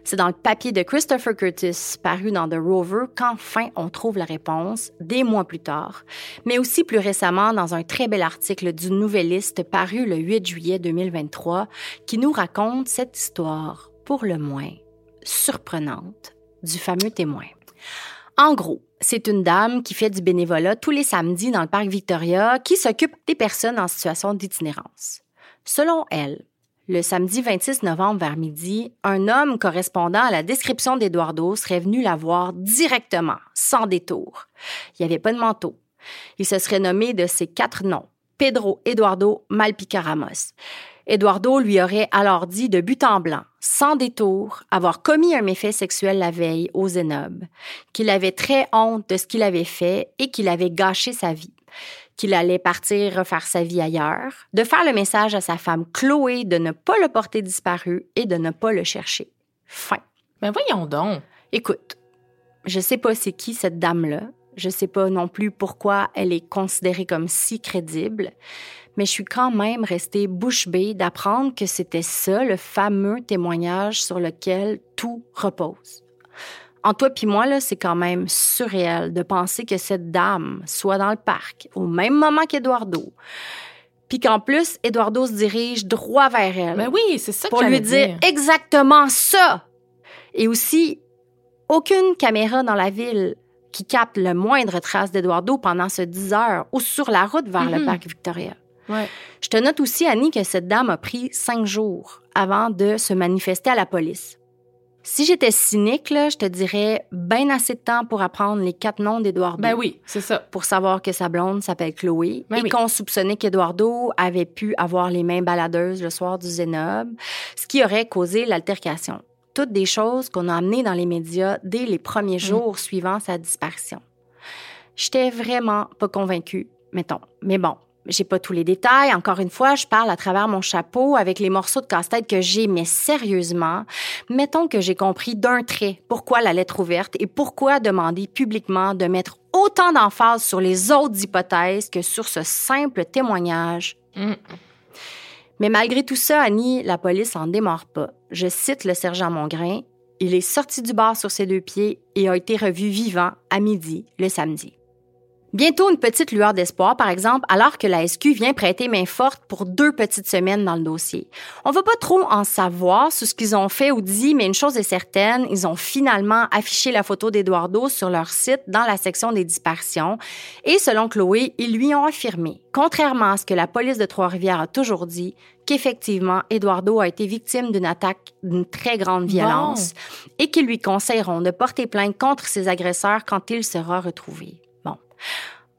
C'est dans le papier de Christopher Curtis, paru dans The Rover, qu'enfin on trouve la réponse, des mois plus tard, mais aussi plus récemment dans un très bel article du Nouvelliste paru le 8 juillet 2023, qui nous raconte cette histoire, pour le moins surprenante, du fameux témoin. En gros, c'est une dame qui fait du bénévolat tous les samedis dans le parc Victoria qui s'occupe des personnes en situation d'itinérance. Selon elle, le samedi 26 novembre vers midi, un homme correspondant à la description d'Eduardo serait venu la voir directement, sans détour. Il n'y avait pas de manteau. Il se serait nommé de ses quatre noms, Pedro Eduardo Malpica Ramos. Eduardo lui aurait alors dit de but en blanc, sans détour, avoir commis un méfait sexuel la veille au Zénob, qu'il avait très honte de ce qu'il avait fait et qu'il avait gâché sa vie qu'il allait partir refaire sa vie ailleurs, de faire le message à sa femme Chloé de ne pas le porter disparu et de ne pas le chercher. Fin. Mais ben voyons donc. Écoute, je sais pas c'est qui cette dame-là. Je sais pas non plus pourquoi elle est considérée comme si crédible, mais je suis quand même restée bouche bée d'apprendre que c'était ça le fameux témoignage sur lequel tout repose en toi puis moi, là, c'est quand même surréel de penser que cette dame soit dans le parc au même moment qu'Eduardo. Puis qu'en plus, Eduardo se dirige droit vers elle. Mais ben oui, c'est ça Pour lui dire, exactement ça. Et aussi, aucune caméra dans la ville qui capte le moindre trace d'Eduardo pendant ce 10 heures ou sur la route vers le mm-hmm. parc Victoria. Ouais. Je te note aussi, Annie, que cette dame a pris cinq jours avant de se manifester à la police. Si j'étais cynique, là, je te dirais bien assez de temps pour apprendre les quatre noms d'Eduardo. Ben oui, c'est ça. Pour savoir que sa blonde s'appelle Chloé ben et qu'on soupçonnait qu'Eduardo avait pu avoir les mains baladeuses le soir du Zénob, ce qui aurait causé l'altercation. Toutes des choses qu'on a amenées dans les médias dès les premiers mm. jours suivant sa disparition. J'étais vraiment pas convaincue, mettons. Mais bon, j'ai pas tous les détails. Encore une fois, je parle à travers mon chapeau avec les morceaux de casse-tête que j'ai, mais sérieusement, mettons que j'ai compris d'un trait pourquoi la lettre ouverte et pourquoi demander publiquement de mettre autant d'emphase sur les autres hypothèses que sur ce simple témoignage. Mm. Mais malgré tout ça, Annie, la police en démarre pas. Je cite le sergent Mongrain. Il est sorti du bar sur ses deux pieds et a été revu vivant à midi le samedi. Bientôt une petite lueur d'espoir, par exemple, alors que la SQ vient prêter main forte pour deux petites semaines dans le dossier. On va pas trop en savoir sur ce qu'ils ont fait ou dit, mais une chose est certaine, ils ont finalement affiché la photo d'Eduardo sur leur site dans la section des disparitions. Et selon Chloé, ils lui ont affirmé, contrairement à ce que la police de Trois-Rivières a toujours dit, qu'effectivement, Eduardo a été victime d'une attaque d'une très grande violence et qu'ils lui conseilleront de porter plainte contre ses agresseurs quand il sera retrouvé.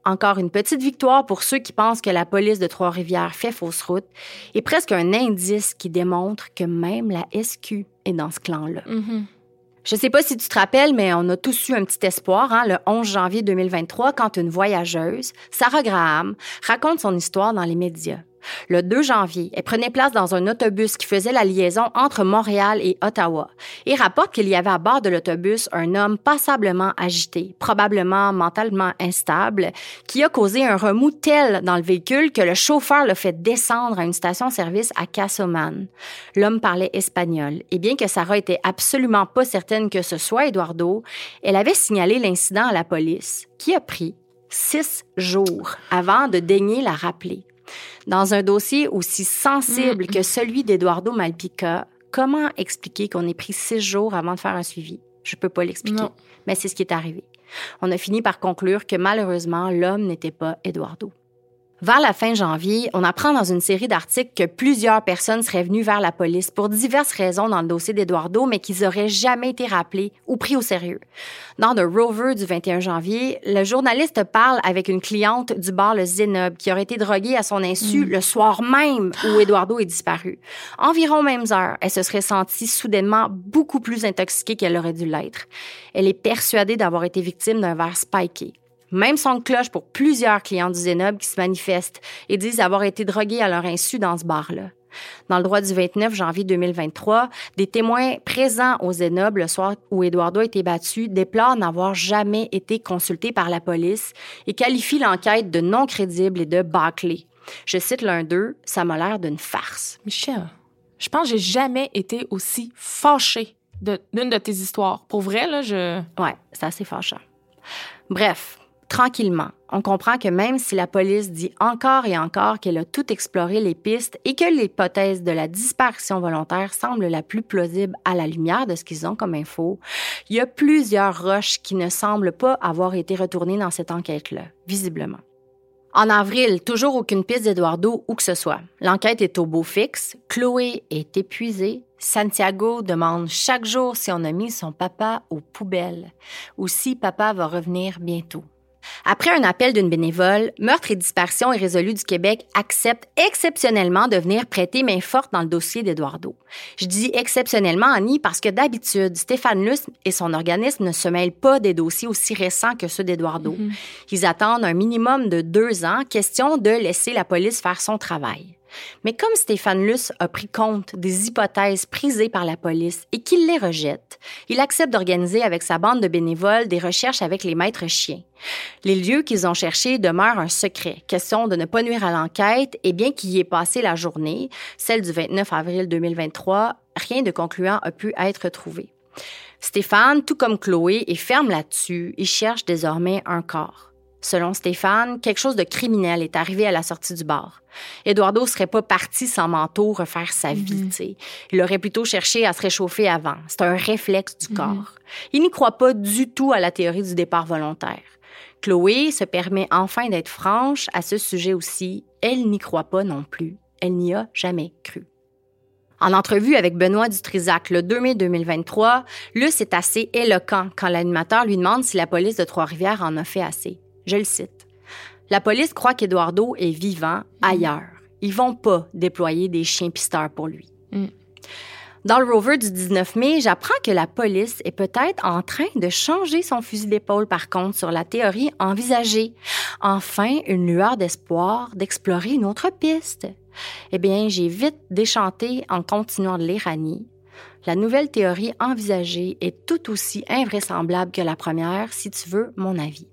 Encore une petite victoire pour ceux qui pensent que la police de Trois-Rivières fait fausse route et presque un indice qui démontre que même la SQ est dans ce clan-là. Mm-hmm. Je sais pas si tu te rappelles, mais on a tous eu un petit espoir hein, le 11 janvier 2023 quand une voyageuse, Sarah Graham, raconte son histoire dans les médias. Le 2 janvier, elle prenait place dans un autobus qui faisait la liaison entre Montréal et Ottawa et rapporte qu'il y avait à bord de l'autobus un homme passablement agité, probablement mentalement instable, qui a causé un remous tel dans le véhicule que le chauffeur l'a fait descendre à une station-service à Cassoman. L'homme parlait espagnol et bien que Sarah était absolument pas certaine que ce soit Eduardo, elle avait signalé l'incident à la police, qui a pris six jours avant de daigner la rappeler. Dans un dossier aussi sensible mm. que celui d'Eduardo Malpica, comment expliquer qu'on ait pris six jours avant de faire un suivi? Je peux pas l'expliquer, mais c'est ce qui est arrivé. On a fini par conclure que malheureusement, l'homme n'était pas Eduardo. Vers la fin janvier, on apprend dans une série d'articles que plusieurs personnes seraient venues vers la police pour diverses raisons dans le dossier d'Eduardo, mais qu'ils auraient jamais été rappelés ou pris au sérieux. Dans The Rover du 21 janvier, le journaliste parle avec une cliente du bar Le Zenob qui aurait été droguée à son insu mm. le soir même où Eduardo est disparu. Environ mêmes heures, elle se serait sentie soudainement beaucoup plus intoxiquée qu'elle aurait dû l'être. Elle est persuadée d'avoir été victime d'un verre spiké. Même son cloche pour plusieurs clients du Zénob qui se manifestent et disent avoir été drogués à leur insu dans ce bar-là. Dans le droit du 29 janvier 2023, des témoins présents au Zénob le soir où Eduardo a été battu déplorent n'avoir jamais été consultés par la police et qualifient l'enquête de non crédible et de bâclée. Je cite l'un d'eux, ça m'a l'air d'une farce. Michel, je pense que j'ai jamais été aussi fâchée d'une de, tes histoires. Pour vrai, là, je... Ouais, c'est assez fâchant. Bref, tranquillement. On comprend que même si la police dit encore et encore qu'elle a tout exploré les pistes et que l'hypothèse de la disparition volontaire semble la plus plausible à la lumière de ce qu'ils ont comme info, il y a plusieurs roches qui ne semblent pas avoir été retournées dans cette enquête-là, visiblement. En avril, toujours aucune piste d'Eduardo où que ce soit. L'enquête est au beau fixe. Chloé est épuisée. Santiago demande chaque jour si on a mis son papa aux poubelles ou si papa va revenir bientôt. Après un appel d'une bénévole, Meurtre et Disparition et Résolu du Québec accepte exceptionnellement de venir prêter main forte dans le dossier d'Eduardo. Je dis exceptionnellement, Annie, parce que d'habitude, Stéphane Luce et son organisme ne se mêlent pas des dossiers aussi récents que ceux d'Eduardo. Mm-hmm. Ils attendent un minimum de deux ans, question de laisser la police faire son travail. Mais comme Stéphane Luce a pris compte des hypothèses prisées par la police et qu'il les rejette, il accepte d'organiser avec sa bande de bénévoles des recherches avec les maîtres chiens. Les lieux qu'ils ont cherchés demeurent un secret, question de ne pas nuire à l'enquête et bien qu'il y ait passé la journée, celle du 29 avril 2023, rien de concluant a pu être trouvé. Stéphane, tout comme Chloé, est ferme là-dessus et cherche désormais un corps. Selon Stéphane, quelque chose de criminel est arrivé à la sortie du bar. Eduardo serait pas parti sans manteau refaire sa mhm. vie. Il aurait plutôt cherché à se réchauffer avant. C'est un réflexe du mhm. corps. Il n'y croit pas du tout à la théorie du départ volontaire. Chloé se permet enfin d'être franche à ce sujet aussi. Elle n'y croit pas non plus. Elle n'y a jamais cru. En entrevue avec Benoît Dutrisac le 2 mai 2023, Luce est assez éloquent quand l'animateur lui demande si la police de Trois-Rivières en a fait assez. Je le cite. La police croit qu'Eduardo est vivant ailleurs. Ils vont pas déployer des chiens pisteurs pour lui. Mm. Dans le rover du 19 mai, j'apprends que la police est peut-être en train de changer son fusil d'épaule par contre sur la théorie envisagée. Enfin, une lueur d'espoir d'explorer une autre piste. Eh bien, j'ai vite déchanté en continuant de lire Annie. La nouvelle théorie envisagée est tout aussi invraisemblable que la première, si tu veux mon avis.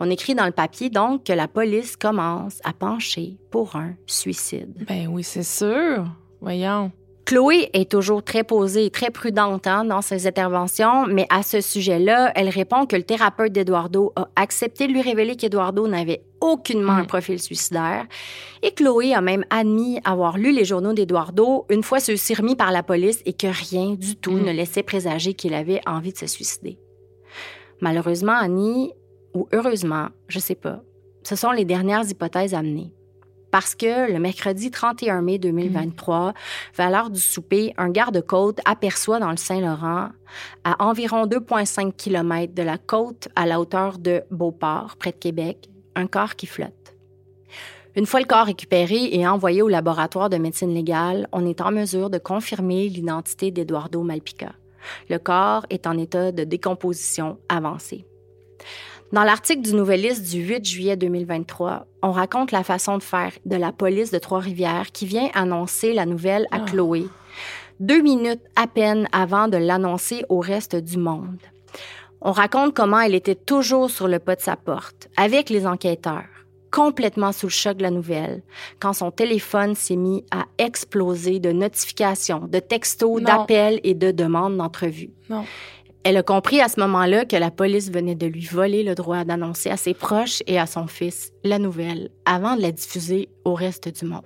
On écrit dans le papier donc que la police commence à pencher pour un suicide. Ben oui, c'est sûr. Voyons. Chloé est toujours très posée et très prudente hein, dans ses interventions, mais à ce sujet-là, elle répond que le thérapeute d'Eduardo a accepté de lui révéler qu'Eduardo n'avait aucunement un mm. profil suicidaire. Et Chloé a même admis avoir lu les journaux d'Eduardo une fois ceux-ci remis par la police et que rien du tout mm. ne laissait présager qu'il avait envie de se suicider. Malheureusement, Annie, ou heureusement, je sais pas, ce sont les dernières hypothèses amenées. Parce que le mercredi 31 mai 2023, vers l'heure du souper, un garde-côte aperçoit dans le Saint-Laurent, à environ 2,5 km de la côte à la hauteur de Beauport, près de Québec, un corps qui flotte. Une fois le corps récupéré et envoyé au laboratoire de médecine légale, on est en mesure de confirmer l'identité d'Eduardo Malpica. Le corps est en état de décomposition avancée. Dans l'article du Nouvelliste du 8 juillet 2023, on raconte la façon de faire de la police de Trois-Rivières qui vient annoncer la nouvelle à ah. Chloé, deux minutes à peine avant de l'annoncer au reste du monde. On raconte comment elle était toujours sur le pas de sa porte, avec les enquêteurs, complètement sous le choc de la nouvelle, quand son téléphone s'est mis à exploser de notifications, de textos, d'appels et de demandes d'entrevue. Elle a compris à ce moment-là que la police venait de lui voler le droit d'annoncer à ses proches et à son fils la nouvelle avant de la diffuser au reste du monde.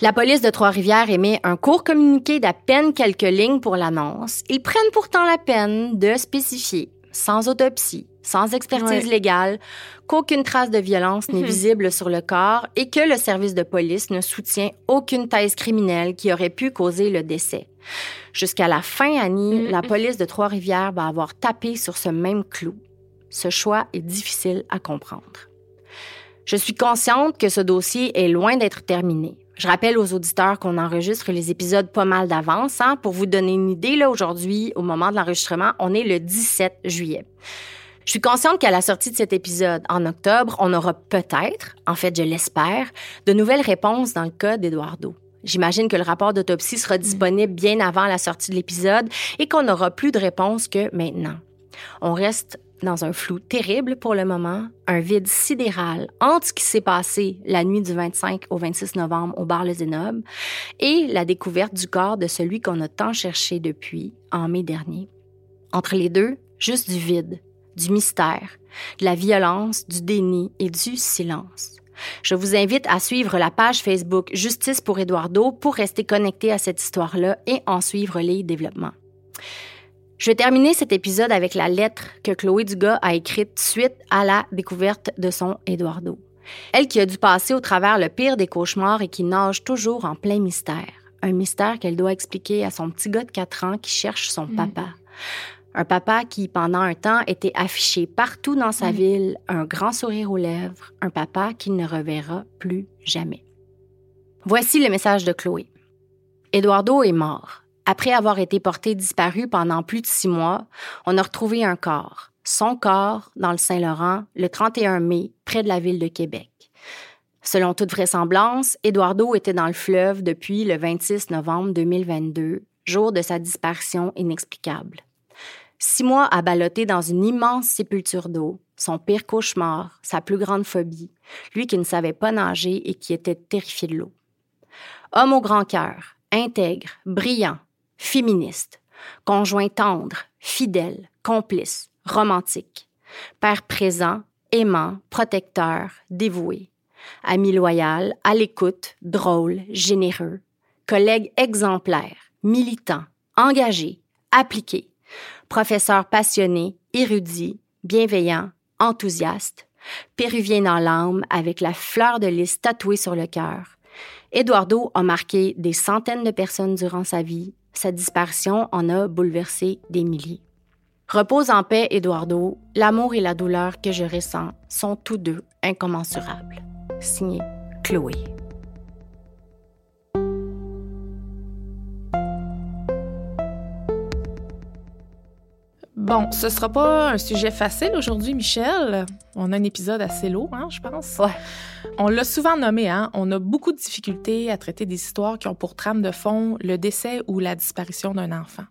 La police de Trois-Rivières émet un court communiqué d'à peine quelques lignes pour l'annonce. Ils prennent pourtant la peine de spécifier, sans autopsie, sans expertise légale, qu'aucune trace de violence n'est mhm. visible sur le corps et que le service de police ne soutient aucune thèse criminelle qui aurait pu causer le décès. Jusqu'à la fin, Annie, mm. la police de Trois-Rivières va avoir tapé sur ce même clou. Ce choix est difficile à comprendre. Je suis consciente que ce dossier est loin d'être terminé. Je rappelle aux auditeurs qu'on enregistre les épisodes pas mal d'avance. Hein. Pour vous donner une idée, là, aujourd'hui, au moment de l'enregistrement, on est le 17 juillet. Je suis consciente qu'à la sortie de cet épisode, en octobre, on aura peut-être, en fait, je l'espère, de nouvelles réponses dans le cas d'Eduardo. J'imagine que le rapport d'autopsie sera disponible bien avant la sortie de l'épisode et qu'on n'aura plus de réponses que maintenant. On reste dans un flou terrible pour le moment, un vide sidéral entre ce qui s'est passé la nuit du 25 au 26 novembre au bar Le Zénob et la découverte du corps de celui qu'on a tant cherché depuis en mai dernier. Entre les deux, juste du vide, du mystère, de la violence, du déni et du silence. Je vous invite à suivre la page Facebook Justice pour Eduardo pour rester connecté à cette histoire-là et en suivre les développements. Je vais terminer cet épisode avec la lettre que Chloé Dugas a écrite suite à la découverte de son Eduardo. Elle qui a dû passer au travers le pire des cauchemars et qui nage toujours en plein mystère. Un mystère qu'elle doit expliquer à son petit gars de 4 ans qui cherche son mm. papa. Un papa qui, pendant un temps, était affiché partout dans sa mm. ville, un grand sourire aux lèvres, un papa qu'il ne reverra plus jamais. Voici le message de Chloé. Eduardo est mort. Après avoir été porté disparu pendant plus de six mois, on a retrouvé un corps, son corps, dans le Saint-Laurent, le 31 mai, près de la ville de Québec. Selon toute vraisemblance, Eduardo était dans le fleuve depuis le 26 novembre 2022, jour de sa disparition inexplicable. Six mois à balloter dans une immense sépulture d'eau, son pire cauchemar, sa plus grande phobie, lui qui ne savait pas nager et qui était terrifié de l'eau. Homme au grand cœur, intègre, brillant, féministe, conjoint tendre, fidèle, complice, romantique, père présent, aimant, protecteur, dévoué, ami loyal, à l'écoute, drôle, généreux, collègue exemplaire, militant, engagé, appliqué, professeur passionné, érudit, bienveillant, enthousiaste, péruvien dans l'âme avec la fleur de lys tatouée sur le cœur. Eduardo a marqué des centaines de personnes durant sa vie sa disparition en a bouleversé des milliers. Repose en paix, Eduardo. L'amour et la douleur que je ressens sont tous deux incommensurables. Signé Chloé. Bon, ce sera pas un sujet facile aujourd'hui, Michel. On a un épisode assez lourd, hein, je pense. Ouais. On l'a souvent nommé, hein. On a beaucoup de difficultés à traiter des histoires qui ont pour trame de fond le décès ou la disparition d'un enfant.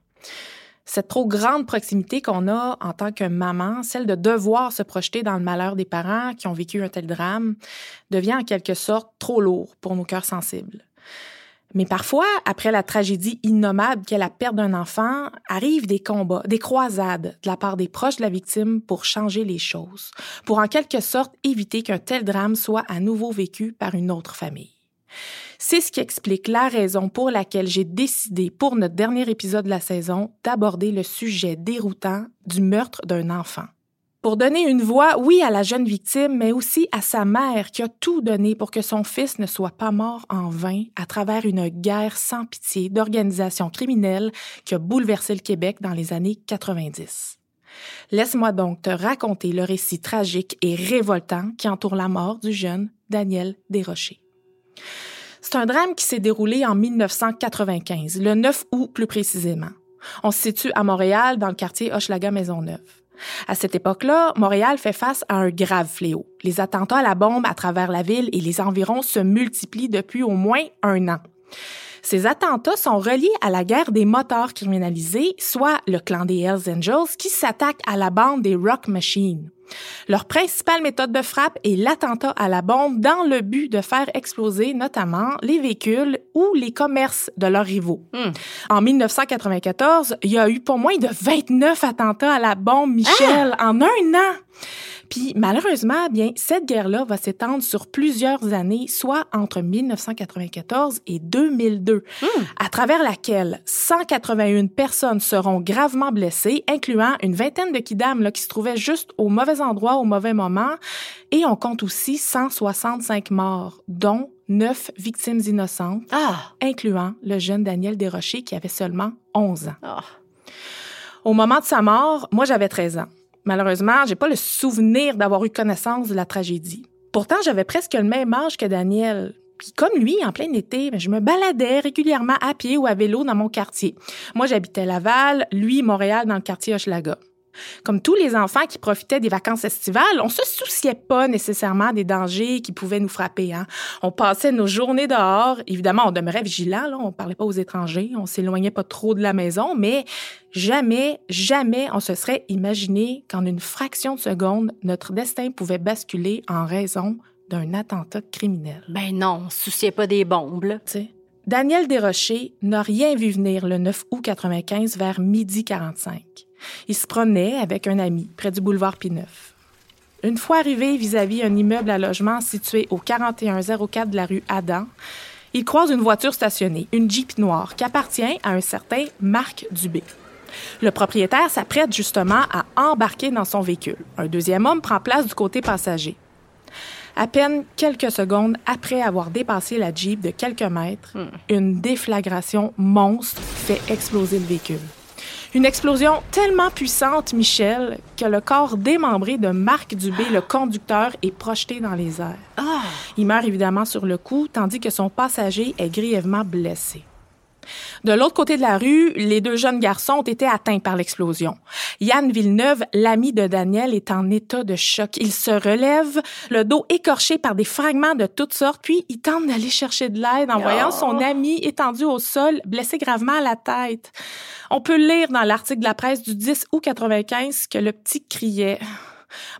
Cette trop grande proximité qu'on a en tant que maman, celle de devoir se projeter dans le malheur des parents qui ont vécu un tel drame, devient en quelque sorte trop lourd pour nos cœurs sensibles. Mais parfois, après la tragédie innommable qu'est la perte d'un enfant, arrivent des combats, des croisades de la part des proches de la victime pour changer les choses, pour en quelque sorte éviter qu'un tel drame soit à nouveau vécu par une autre famille. C'est ce qui explique la raison pour laquelle j'ai décidé, pour notre dernier épisode de la saison, d'aborder le sujet déroutant du meurtre d'un enfant pour donner une voix, oui, à la jeune victime, mais aussi à sa mère qui a tout donné pour que son fils ne soit pas mort en vain à travers une guerre sans pitié d'organisations criminelles qui a bouleversé le Québec dans les années 90. Laisse-moi donc te raconter le récit tragique et révoltant qui entoure la mort du jeune Daniel Desrochers. C'est un drame qui s'est déroulé en 1995, le 9 août plus précisément. On se situe à Montréal, dans le quartier Hochelaga-Maisonneuve. À cette époque-là, Montréal fait face à un grave fléau. Les attentats à la bombe à travers la ville et les environs se multiplient depuis au moins un an. Ces attentats sont reliés à la guerre des moteurs criminalisés, soit le clan des Hells Angels qui s'attaque à la bande des Rock Machines. Leur principale méthode de frappe est l'attentat à la bombe dans le but de faire exploser notamment les véhicules ou les commerces de leurs rivaux. Hmm. En 1994, il y a eu pour moins de 29 attentats à la bombe Michel en un an. Puis malheureusement, bien cette guerre-là va s'étendre sur plusieurs années, soit entre 1994 et 2002, à travers laquelle 181 personnes seront gravement blessées, incluant une vingtaine de kidams là, qui se trouvaient juste au mauvais endroit au mauvais moment, et on compte aussi 165 morts, dont 9 victimes innocentes, Ah! incluant le jeune Daniel Desrochers qui avait seulement 11 ans. Ah. Au moment de sa mort, moi j'avais 13 ans. Malheureusement, j'ai pas le souvenir d'avoir eu connaissance de la tragédie. Pourtant, j'avais presque le même âge que Daniel. Puis comme lui, en plein été, ben, je me baladais régulièrement à pied ou à vélo dans mon quartier. Moi, j'habitais Laval, lui, Montréal, dans le quartier Hochelaga. Comme tous les enfants qui profitaient des vacances estivales, on se souciait pas nécessairement des dangers qui pouvaient nous frapper. Hein. On passait nos journées dehors. Évidemment, on demeurait vigilant. Là. On parlait pas aux étrangers. On s'éloignait pas trop de la maison. Mais jamais, jamais on se serait imaginé qu'en une fraction de seconde, notre destin pouvait basculer en raison d'un attentat criminel. Ben non, on se souciait pas des bombes, là. Tu sais, Daniel Desrochers n'a rien vu venir le 9 août 95 vers midi 45. Il se promenait avec un ami près du boulevard Pineuf. Une fois arrivé vis-à-vis un immeuble à logement situé au 4104 de la rue Adam, il croise une voiture stationnée, une Jeep noire, qui appartient à un certain Marc Dubé. Le propriétaire s'apprête justement à embarquer dans son véhicule. Un deuxième homme prend place du côté passager. À peine quelques secondes après avoir dépassé la Jeep de quelques mètres, une déflagration monstre fait exploser le véhicule. Une explosion tellement puissante, Michel, que le corps démembré de Marc Dubé, le conducteur, est projeté dans les airs. Ah! Il meurt évidemment sur le coup, tandis que son passager est grièvement blessé. De l'autre côté de la rue, les deux jeunes garçons ont été atteints par l'explosion. Yann Villeneuve, l'ami de Daniel, est en état de choc. Il se relève, le dos écorché par des fragments de toutes sortes, puis il tente d'aller chercher de l'aide en voyant son ami étendu au sol, blessé gravement à la tête. On peut lire dans l'article de la presse du 10 août 95 que le petit criait.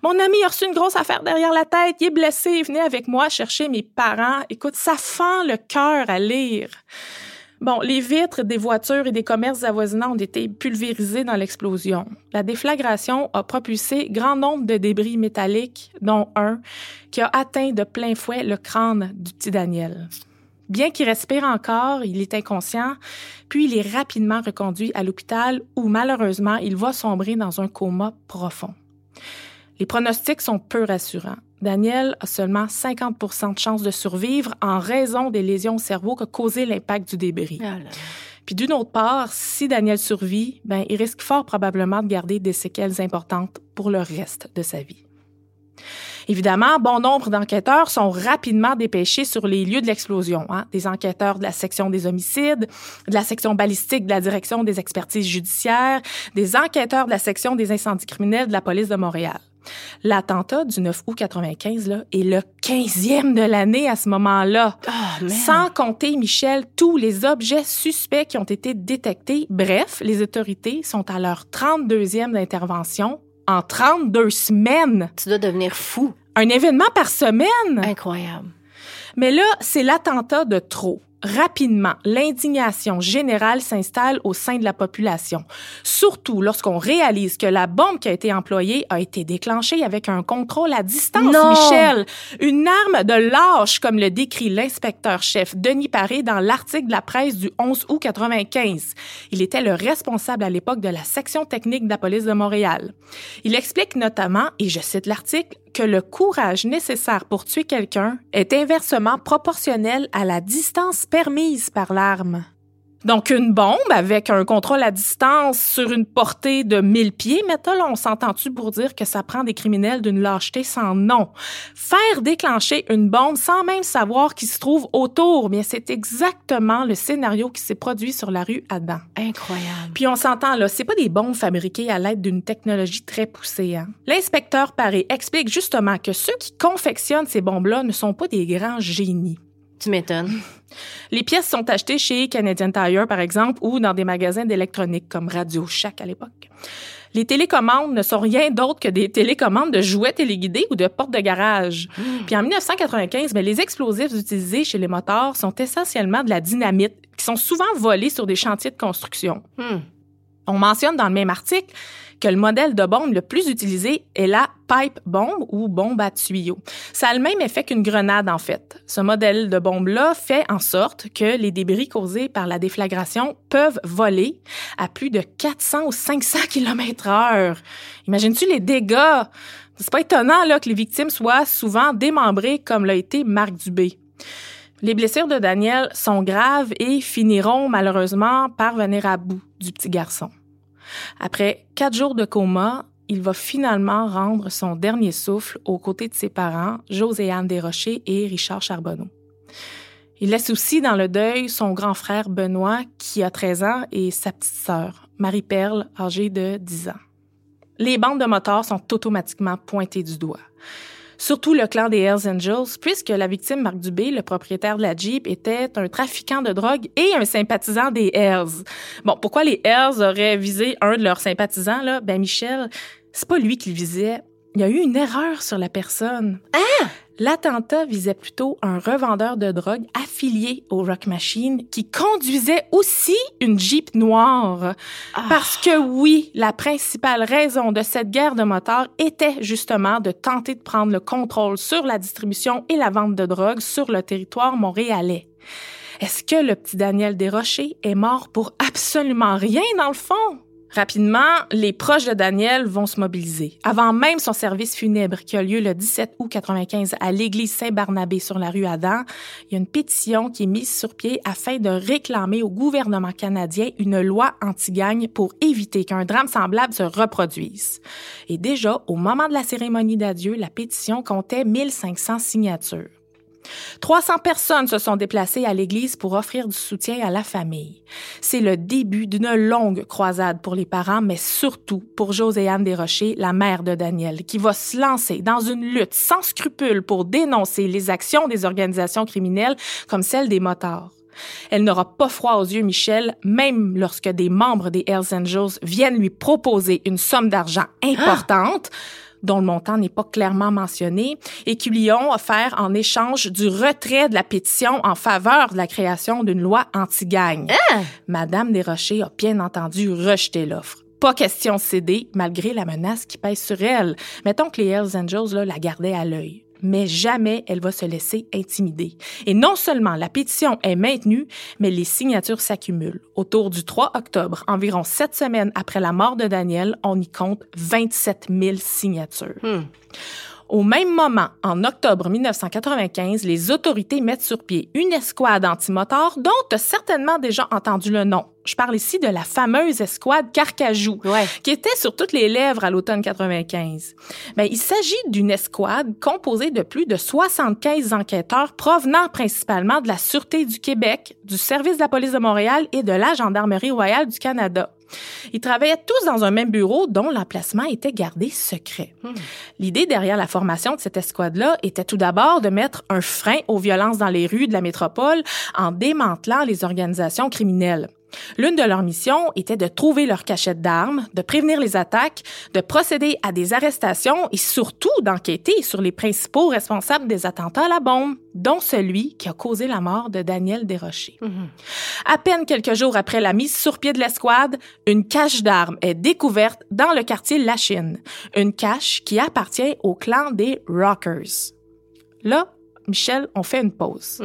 Mon ami a reçu une grosse affaire derrière la tête. Il est blessé. Venez avec moi chercher mes parents. Écoute, ça fend le cœur à lire. Bon, les vitres des voitures et des commerces avoisinants ont été pulvérisées dans l'explosion. La déflagration a propulsé grand nombre de débris métalliques, dont un qui a atteint de plein fouet le crâne du petit Daniel. Bien qu'il respire encore, il est inconscient, puis il est rapidement reconduit à l'hôpital où malheureusement il va sombrer dans un coma profond. Les pronostics sont peu rassurants. Daniel a seulement 50% de chances de survivre en raison des lésions au cerveau qu'a causé l'impact du débris. Ah. Puis d'une autre part, si Daniel survit, ben il risque fort probablement de garder des séquelles importantes pour le reste de sa vie. Évidemment, bon nombre d'enquêteurs sont rapidement dépêchés sur les lieux de l'explosion. Hein? Des enquêteurs de la section des homicides, de la section balistique de la direction des expertises judiciaires, des enquêteurs de la section des incendies criminels de la police de Montréal. L'attentat du 9 août 95 là, est le 15e de l'année à ce moment-là. Ah. Sans compter, Michel, tous les objets suspects qui ont été détectés. Bref, les autorités sont à leur 32e d'intervention en 32 semaines. Tu dois devenir fou. Un événement par semaine. Incroyable. Mais là, c'est l'attentat de trop. Rapidement, l'indignation générale s'installe au sein de la population, surtout lorsqu'on réalise que la bombe qui a été employée a été déclenchée avec un contrôle à distance, Non. Michel. Une arme de lâche, comme le décrit l'inspecteur-chef Denis Paré dans l'article de la presse du 11 août 95. Il était le responsable à l'époque de la section technique de la police de Montréal. Il explique notamment, et je cite l'article, que le courage nécessaire pour tuer quelqu'un est inversement proportionnel à la distance permise par l'arme. Donc, une bombe avec un contrôle à distance sur une portée de 1000 pieds, mais là, on s'entend-tu pour dire que ça prend des criminels d'une lâcheté sans nom? Faire déclencher une bombe sans même savoir qui se trouve autour, bien, c'est exactement le scénario qui s'est produit sur la rue Adam. Incroyable. Puis on s'entend là, c'est pas des bombes fabriquées à l'aide d'une technologie très poussée. Hein? L'inspecteur Paré explique justement que ceux qui confectionnent ces bombes-là ne sont pas des grands génies. Tu m'étonnes. Les pièces sont achetées chez Canadian Tire, par exemple, ou dans des magasins d'électronique comme Radio Shack à l'époque. Les télécommandes ne sont rien d'autre que des télécommandes de jouets téléguidés ou de portes de garage. Puis en 1995, mais les explosifs utilisés chez les moteurs sont essentiellement de la dynamite, qui sont souvent volés sur des chantiers de construction. Hmm. On mentionne dans le même article que le modèle de bombe le plus utilisé est la pipe bombe ou bombe à tuyau. Ça a le même effet qu'une grenade, en fait. Ce modèle de bombe-là fait en sorte que les débris causés par la déflagration peuvent voler à plus de 400 ou 500 km heure. Imagines-tu les dégâts? C'est pas étonnant, là, que les victimes soient souvent démembrées comme l'a été Marc Dubé. Les blessures de Daniel sont graves et finiront malheureusement par venir à bout du petit garçon. Après quatre jours de coma, il va finalement rendre son dernier souffle aux côtés de ses parents, Joséanne Desrochers et Richard Charbonneau. Il laisse aussi dans le deuil son grand frère Benoît, qui a 13 ans, et sa petite sœur, Marie-Perle, âgée de 10 ans. Les bandes de motards sont automatiquement pointées du doigt surtout le clan des Hells Angels, puisque la victime, Marc Dubé, le propriétaire de la Jeep, était un trafiquant de drogue et un sympathisant des Hells. Bon, pourquoi les Hells auraient visé un de leurs sympathisants, là? Ben, Michel, c'est pas lui qui le visait. Il y a eu une erreur sur la personne. Ah! L'attentat visait plutôt un revendeur de drogue affilié au Rock Machine qui conduisait aussi une Jeep noire. Parce que oui, la principale raison de cette guerre de motards était justement de tenter de prendre le contrôle sur la distribution et la vente de drogue sur le territoire montréalais. Est-ce que le petit Daniel Desrochers est mort pour absolument rien dans le fond? Rapidement, les proches de Daniel vont se mobiliser. Avant même son service funèbre qui a lieu le 17 août 95 à l'église Saint-Barnabé sur la rue Adam, il y a une pétition qui est mise sur pied afin de réclamer au gouvernement canadien une loi anti-gagne pour éviter qu'un drame semblable se reproduise. Et déjà, au moment de la cérémonie d'adieu, la pétition comptait 1500 signatures. 300 personnes se sont déplacées à l'église pour offrir du soutien à la famille. C'est le début d'une longue croisade pour les parents, mais surtout pour Joséanne Desrochers, la mère de Daniel, qui va se lancer dans une lutte sans scrupules pour dénoncer les actions des organisations criminelles comme celle des motards. Elle n'aura pas froid aux yeux, Michel, même lorsque des membres des Hells Angels viennent lui proposer une somme d'argent importante dont le montant n'est pas clairement mentionné, et qui lui ont offert en échange du retrait de la pétition en faveur de la création d'une loi anti-gang. Ah! Madame Desrochers a bien entendu rejeté l'offre. Pas question de céder, malgré la menace qui pèse sur elle. Mettons que les Hells Angels là, la gardaient à l'œil mais jamais elle va se laisser intimider. Et non seulement la pétition est maintenue, mais les signatures s'accumulent. Autour du 3 octobre, environ sept semaines après la mort de Daniel, on y compte 27 000 signatures. Hmm. Au même moment, en octobre 1995, les autorités mettent sur pied une escouade antimotard dont tu as certainement déjà entendu le nom. Je parle ici de la fameuse escouade Carcajou, Ouais. qui était sur toutes les lèvres à l'automne 95. Ben, il s'agit d'une escouade composée de plus de 75 enquêteurs provenant principalement de la Sûreté du Québec, du Service de la police de Montréal et de la Gendarmerie royale du Canada. Ils travaillaient tous dans un même bureau dont l'emplacement était gardé secret. L'idée derrière la formation de cette escouade-là était tout d'abord de mettre un frein aux violences dans les rues de la métropole en démantelant les organisations criminelles. L'une de leurs missions était de trouver leurs cachettes d'armes, de prévenir les attaques, de procéder à des arrestations et surtout d'enquêter sur les principaux responsables des attentats à la bombe, dont celui qui a causé la mort de Daniel Desrochers. À peine quelques jours après la mise sur pied de l'escouade, une cache d'armes est découverte dans le quartier Lachine, une cache qui appartient au clan des Rockers. Là, Michel, on fait une pause.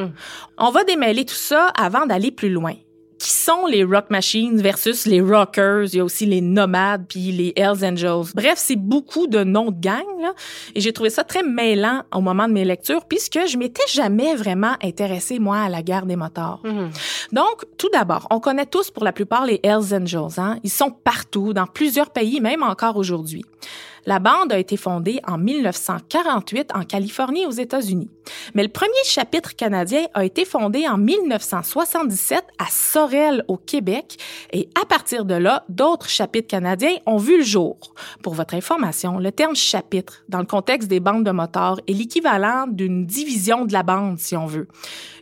On va démêler tout ça avant d'aller plus loin. Qui sont les Rock Machines versus les Rockers. Il y a aussi les Nomades puis les Hells Angels. Bref, c'est beaucoup de noms de gang, là. Et j'ai trouvé ça très mêlant au moment de mes lectures puisque je m'étais jamais vraiment intéressée, moi, à la guerre des motards. Mhm. Donc, tout d'abord, on connaît tous pour la plupart les Hells Angels. Hein? Ils sont partout, dans plusieurs pays, même encore aujourd'hui. La bande a été fondée en 1948 en Californie aux États-Unis. Mais le premier chapitre canadien a été fondé en 1977 à Sorel au Québec et à partir de là, d'autres chapitres canadiens ont vu le jour. Pour votre information, le terme chapitre dans le contexte des bandes de motards est l'équivalent d'une division de la bande si on veut.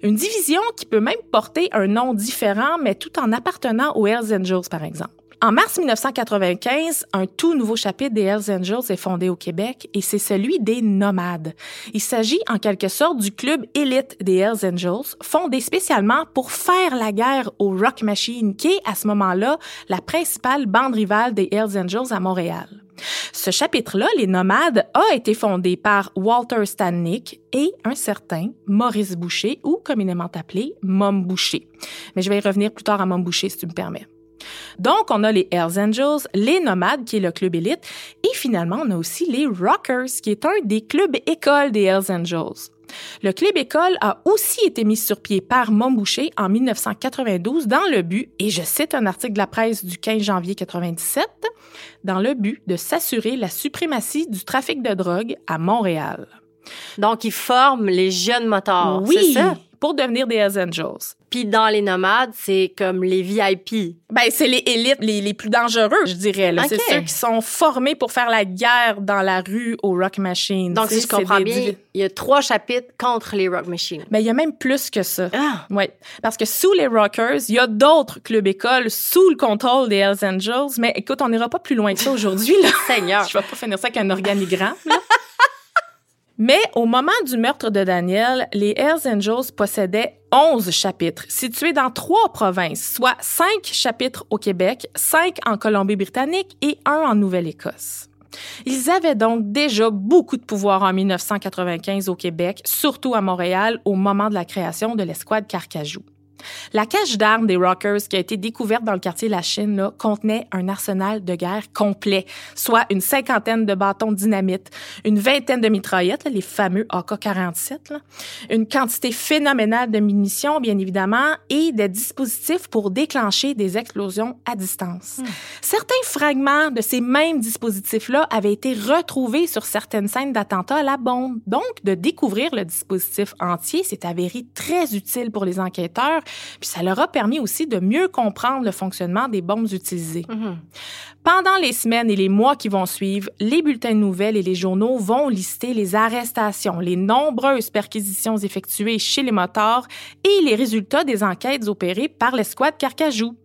Une division qui peut même porter un nom différent mais tout en appartenant aux Hells Angels par exemple. En mars 1995, un tout nouveau chapitre des Hells Angels est fondé au Québec et c'est celui des Nomades. Il s'agit en quelque sorte du club élite des Hells Angels, fondé spécialement pour faire la guerre au Rock Machine, qui est à ce moment-là la principale bande rivale des Hells Angels à Montréal. Ce chapitre-là, les Nomades, a été fondé par Walter Stannick et un certain Maurice Boucher, ou communément appelé Mom Boucher. Mais je vais y revenir plus tard à Mom Boucher, si tu me permets. Donc, on a les Hells Angels, les Nomades, qui est le club élite, et finalement, on a aussi les Rockers, qui est un des clubs écoles des Hells Angels. Le club école a aussi été mis sur pied par Montboucher en 1992 dans le but, et je cite un article de la presse du 15 janvier 97, dans le but de s'assurer la suprématie du trafic de drogue à Montréal. Donc, ils forment les jeunes motards, oui, c'est ça? Pour devenir des Hells Angels. Puis dans les nomades, c'est comme les VIP. Ben, c'est les élites les, les plus dangereux, je dirais. C'est ceux qui sont formés pour faire la guerre dans la rue au Rock Machine. Donc, si je comprends des bien, il y a trois chapitres contre les Rock Machines. Ben, il y a même plus que ça. Ah! Oui, parce que sous les Rockers, il y a d'autres clubs écoles sous le contrôle des Hells Angels. Mais écoute, on n'ira pas plus loin que ça aujourd'hui. Seigneur. Je vais pas finir ça avec un organigramme. là. Mais au moment du meurtre de Daniel, les Hells Angels possédaient 11 chapitres, situés dans trois provinces, soit 5 chapitres au Québec, 5 en Colombie-Britannique et un en Nouvelle-Écosse. Ils avaient donc déjà beaucoup de pouvoir en 1995 au Québec, surtout à Montréal, au moment de la création de l'escouade Carcajou. La cache d'armes des Rockers qui a été découverte dans le quartier La Chine là, contenait un arsenal de guerre complet, soit une cinquantaine de bâtons de dynamite, une vingtaine de mitraillettes, là, les fameux AK-47, là, une quantité phénoménale de munitions, bien évidemment, et des dispositifs pour déclencher des explosions à distance. Certains fragments de ces mêmes dispositifs-là avaient été retrouvés sur certaines scènes d'attentats à la bombe. Donc, de découvrir le dispositif entier s'est avéré très utile pour les enquêteurs, puis ça leur a permis aussi de mieux comprendre le fonctionnement des bombes utilisées. Pendant les semaines et les mois qui vont suivre, les bulletins de nouvelles et les journaux vont lister les arrestations, les nombreuses perquisitions effectuées chez les motards et les résultats des enquêtes opérées par l'escouade Carcajou.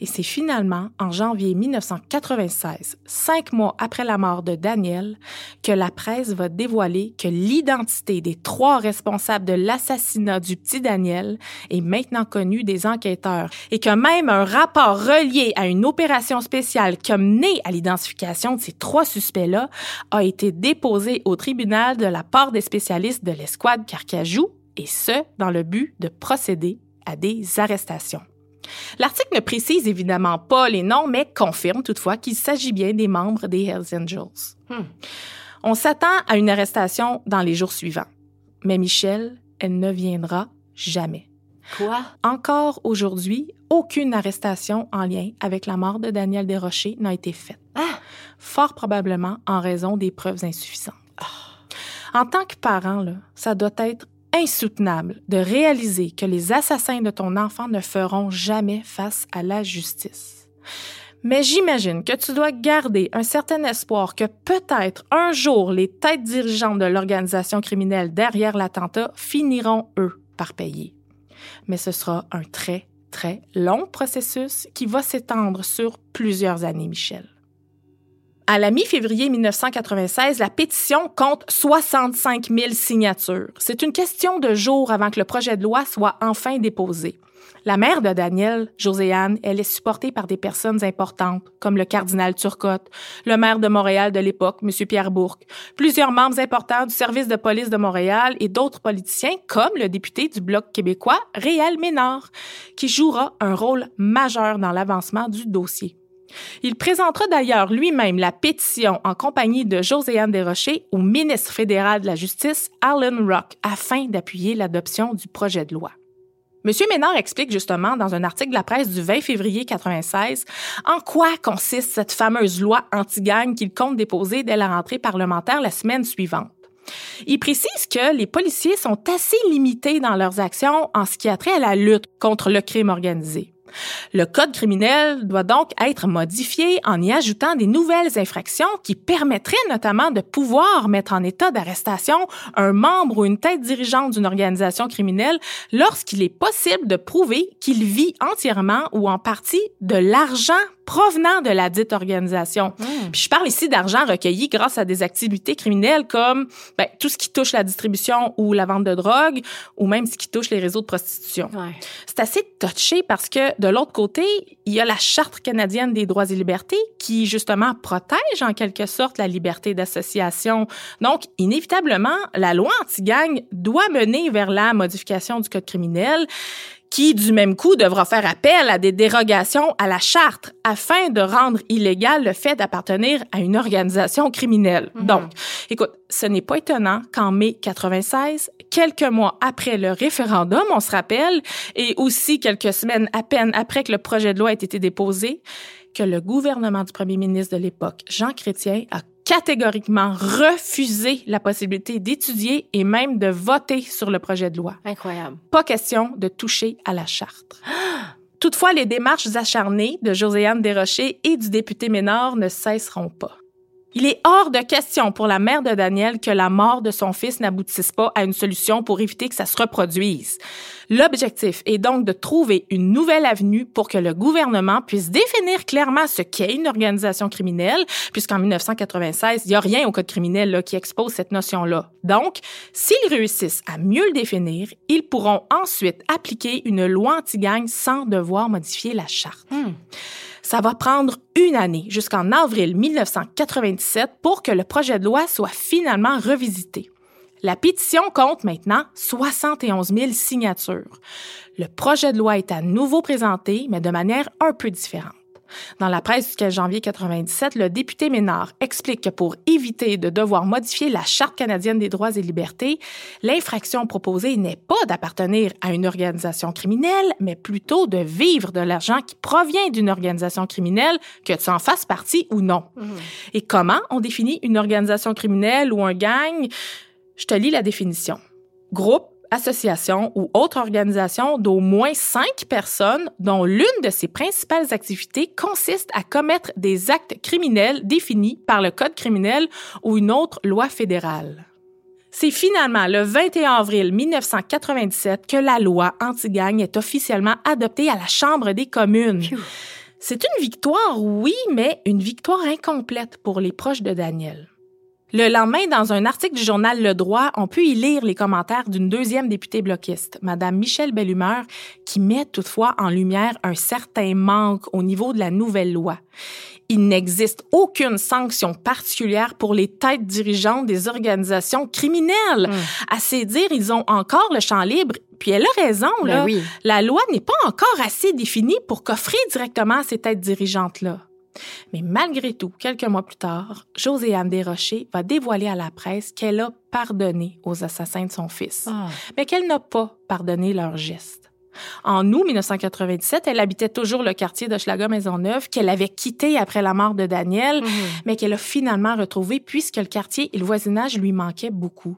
Et c'est finalement en janvier 1996, cinq mois après la mort de Daniel, que la presse va dévoiler que l'identité des trois responsables de l'assassinat du petit Daniel est maintenant connue des enquêteurs et que même un rapport relié à une opération spéciale qui a mené à l'identification de ces trois suspects-là a été déposé au tribunal de la part des spécialistes de l'escouade Carcajou, et ce, dans le but de procéder à des arrestations. L'article ne précise évidemment pas les noms, mais confirme toutefois qu'il s'agit bien des membres des Hells Angels. Hmm. On s'attend à une arrestation dans les jours suivants. Mais Michel, elle ne viendra jamais. Quoi? Encore aujourd'hui, aucune arrestation en lien avec la mort de Daniel Desrochers n'a été faite. Ah! Fort probablement en raison des preuves insuffisantes. En tant que parent, là, ça doit être insoutenable de réaliser que les assassins de ton enfant ne feront jamais face à la justice. Mais j'imagine que tu dois garder un certain espoir que peut-être un jour les têtes dirigeantes de l'organisation criminelle derrière l'attentat finiront, eux, par payer. Mais ce sera un très, très long processus qui va s'étendre sur plusieurs années, Michel. À la mi-février 1996, la pétition compte 65 000 signatures. C'est une question de jours avant que le projet de loi soit enfin déposé. La mère de Daniel, Joséanne, elle est supportée par des personnes importantes, comme le cardinal Turcotte, le maire de Montréal de l'époque, M. Pierre Bourque, plusieurs membres importants du service de police de Montréal et d'autres politiciens, comme le député du Bloc québécois, Réal Ménard, qui jouera un rôle majeur dans l'avancement du dossier. Il présentera d'ailleurs lui-même la pétition en compagnie de Joséanne Desrochers au ministre fédéral de la Justice, Alan Rock, afin d'appuyer l'adoption du projet de loi. Monsieur Ménard explique justement dans un article de la presse du 20 février 96 en quoi consiste cette fameuse loi anti-gang qu'il compte déposer dès la rentrée parlementaire la semaine suivante. Il précise que les policiers sont assez limités dans leurs actions en ce qui a trait à la lutte contre le crime organisé. Le code criminel doit donc être modifié en y ajoutant des nouvelles infractions qui permettraient notamment de pouvoir mettre en état d'arrestation un membre ou une tête dirigeante d'une organisation criminelle lorsqu'il est possible de prouver qu'il vit entièrement ou en partie de l'argent provenant de la dite organisation. Hmm. Puis je parle ici d'argent recueilli grâce à des activités criminelles comme ben, tout ce qui touche la distribution ou la vente de drogue ou même ce qui touche les réseaux de prostitution. C'est assez touché parce que de l'autre côté, il y a la Charte canadienne des droits et libertés qui justement protège en quelque sorte la liberté d'association. Donc, inévitablement, la loi anti-gang doit mener vers la modification du code criminel qui, du même coup, devra faire appel à des dérogations à la charte afin de rendre illégal le fait d'appartenir à une organisation criminelle. Mhm. Donc, écoute, ce n'est pas étonnant qu'en mai 96, quelques mois après le référendum, on se rappelle, et aussi quelques semaines à peine après que le projet de loi ait été déposé, que le gouvernement du premier ministre de l'époque, Jean Chrétien, a catégoriquement refusé la possibilité d'étudier et même de voter sur le projet de loi. Incroyable. Pas question de toucher à la charte. Toutefois, les démarches acharnées de Joséanne Desrochers et du député Ménard ne cesseront pas. Il est hors de question pour la mère de Daniel que la mort de son fils n'aboutisse pas à une solution pour éviter que ça se reproduise. L'objectif est donc de trouver une nouvelle avenue pour que le gouvernement puisse définir clairement ce qu'est une organisation criminelle, puisqu'en 1996, il n'y a rien au code criminel là, qui expose cette notion-là. Donc, s'ils réussissent à mieux le définir, ils pourront ensuite appliquer une loi anti-gang sans devoir modifier la charte. Hmm. Ça va prendre une année, jusqu'en avril 1997, pour que le projet de loi soit finalement revisité. La pétition compte maintenant 71 000 signatures. Le projet de loi est à nouveau présenté, mais de manière un peu différente. Dans la presse du 15 janvier 97, le député Ménard explique que pour éviter de devoir modifier la Charte canadienne des droits et libertés, l'infraction proposée n'est pas d'appartenir à une organisation criminelle, mais plutôt de vivre de l'argent qui provient d'une organisation criminelle, que tu en fasses partie ou non. Mhm. Et comment on définit une organisation criminelle ou un gang? Je te lis la définition. Groupe association ou autre organisation d'au moins cinq personnes dont l'une de ses principales activités consiste à commettre des actes criminels définis par le Code criminel ou une autre loi fédérale. C'est finalement le 21 avril 1997 que la loi anti-gang est officiellement adoptée à la Chambre des communes. C'est une victoire, oui, mais une victoire incomplète pour les proches de Daniel. Le lendemain, dans un article du journal Le Droit, on peut y lire les commentaires d'une deuxième députée bloquiste, Madame Michelle Bellumeur, qui met toutefois en lumière un certain manque au niveau de la nouvelle loi. Il n'existe aucune sanction particulière pour les têtes dirigeantes des organisations criminelles. Hmm. À ces dire, ils ont encore le champ libre puis elle a raison, ben là. La loi n'est pas encore assez définie pour coffrer directement à ces têtes dirigeantes-là. Mais malgré tout, quelques mois plus tard, Joséanne Desrochers va dévoiler à la presse qu'elle a pardonné aux assassins de son fils, ah. mais qu'elle n'a pas pardonné leurs gestes. En août 1997, elle habitait toujours le quartier de Maisonneuve qu'elle avait quitté après la mort de Daniel, mhm. mais qu'elle a finalement retrouvé puisque le quartier et le voisinage lui manquaient beaucoup.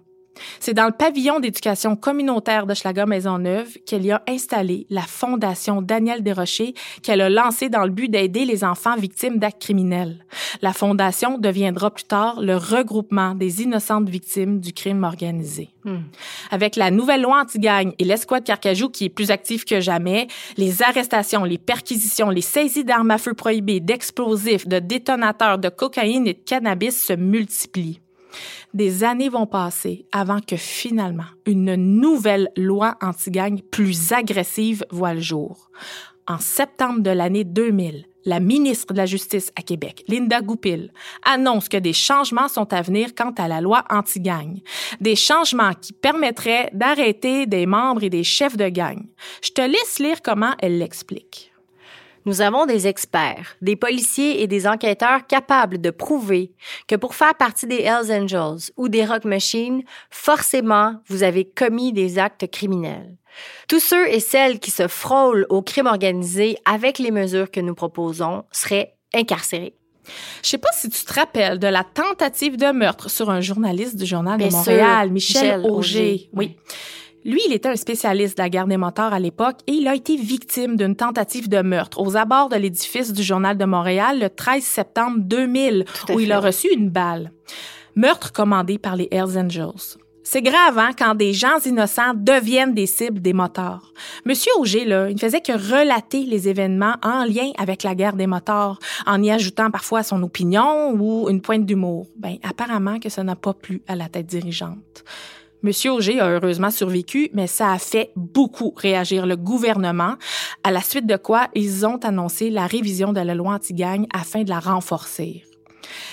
C'est dans le pavillon d'éducation communautaire de Schlager Maisonneuve qu'elle y a installé la fondation Daniel Desrochers qu'elle a lancée dans le but d'aider les enfants victimes d'actes criminels. La fondation deviendra plus tard le regroupement des innocentes victimes du crime organisé. Hmm. Avec la nouvelle loi anti-gang et l'escouade Carcajou qui est plus active que jamais, les arrestations, les perquisitions, les saisies d'armes à feu prohibées, d'explosifs, de détonateurs, de cocaïne et de cannabis se multiplient. Des années vont passer avant que finalement une nouvelle loi anti-gang plus agressive voit le jour. En septembre de l'année 2000, la ministre de la Justice à Québec, Linda Goupil, annonce que des changements sont à venir quant à la loi anti-gang. Des changements qui permettraient d'arrêter des membres et des chefs de gang. Je te laisse lire comment elle l'explique. Nous avons des experts, des policiers et des enquêteurs capables de prouver que pour faire partie des Hells Angels ou des Rock Machines, forcément, vous avez commis des actes criminels. Tous ceux et celles qui se frôlent au crime organisé avec les mesures que nous proposons seraient incarcérés. Je sais pas si tu te rappelles de la tentative de meurtre sur un journaliste du Journal de Montréal, Michel, Auger. Oui. Lui, il était un spécialiste de la guerre des moteurs à l'époque et il a été victime d'une tentative de meurtre aux abords de l'édifice du Journal de Montréal le 13 septembre 2000, où il a reçu une balle. Meurtre commandé par les Hells Angels. C'est grave hein, quand des gens innocents deviennent des cibles des moteurs. Monsieur Auger, là, il ne faisait que relater les événements en lien avec la guerre des moteurs, en y ajoutant parfois son opinion ou une pointe d'humour. Ben, apparemment que ça n'a pas plu à la tête dirigeante. Monsieur Auger a heureusement survécu, mais ça a fait beaucoup réagir le gouvernement, à la suite de quoi ils ont annoncé la révision de la loi anti-gang afin de la renforcer.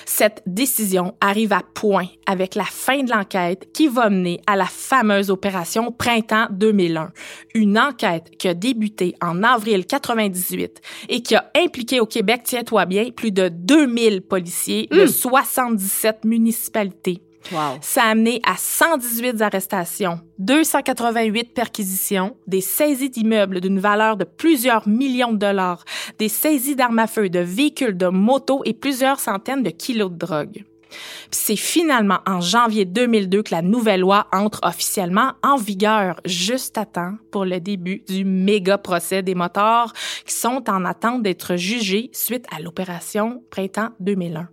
Cette décision arrive à point avec la fin de l'enquête qui va mener à la fameuse opération Printemps 2001, une enquête qui a débuté en avril 98 et qui a impliqué au Québec, tiens-toi bien, plus de 2000 policiers de 77 hmm. Ça a amené à 118 arrestations, 288 perquisitions, des saisies d'immeubles d'une valeur de plusieurs millions de dollars, des saisies d'armes à feu, de véhicules, de motos et plusieurs centaines de kilos de drogue. C'est finalement en janvier 2002 que la nouvelle loi entre officiellement en vigueur, juste à temps pour le début du méga procès des motards qui sont en attente d'être jugés suite à l'opération Printemps 2001.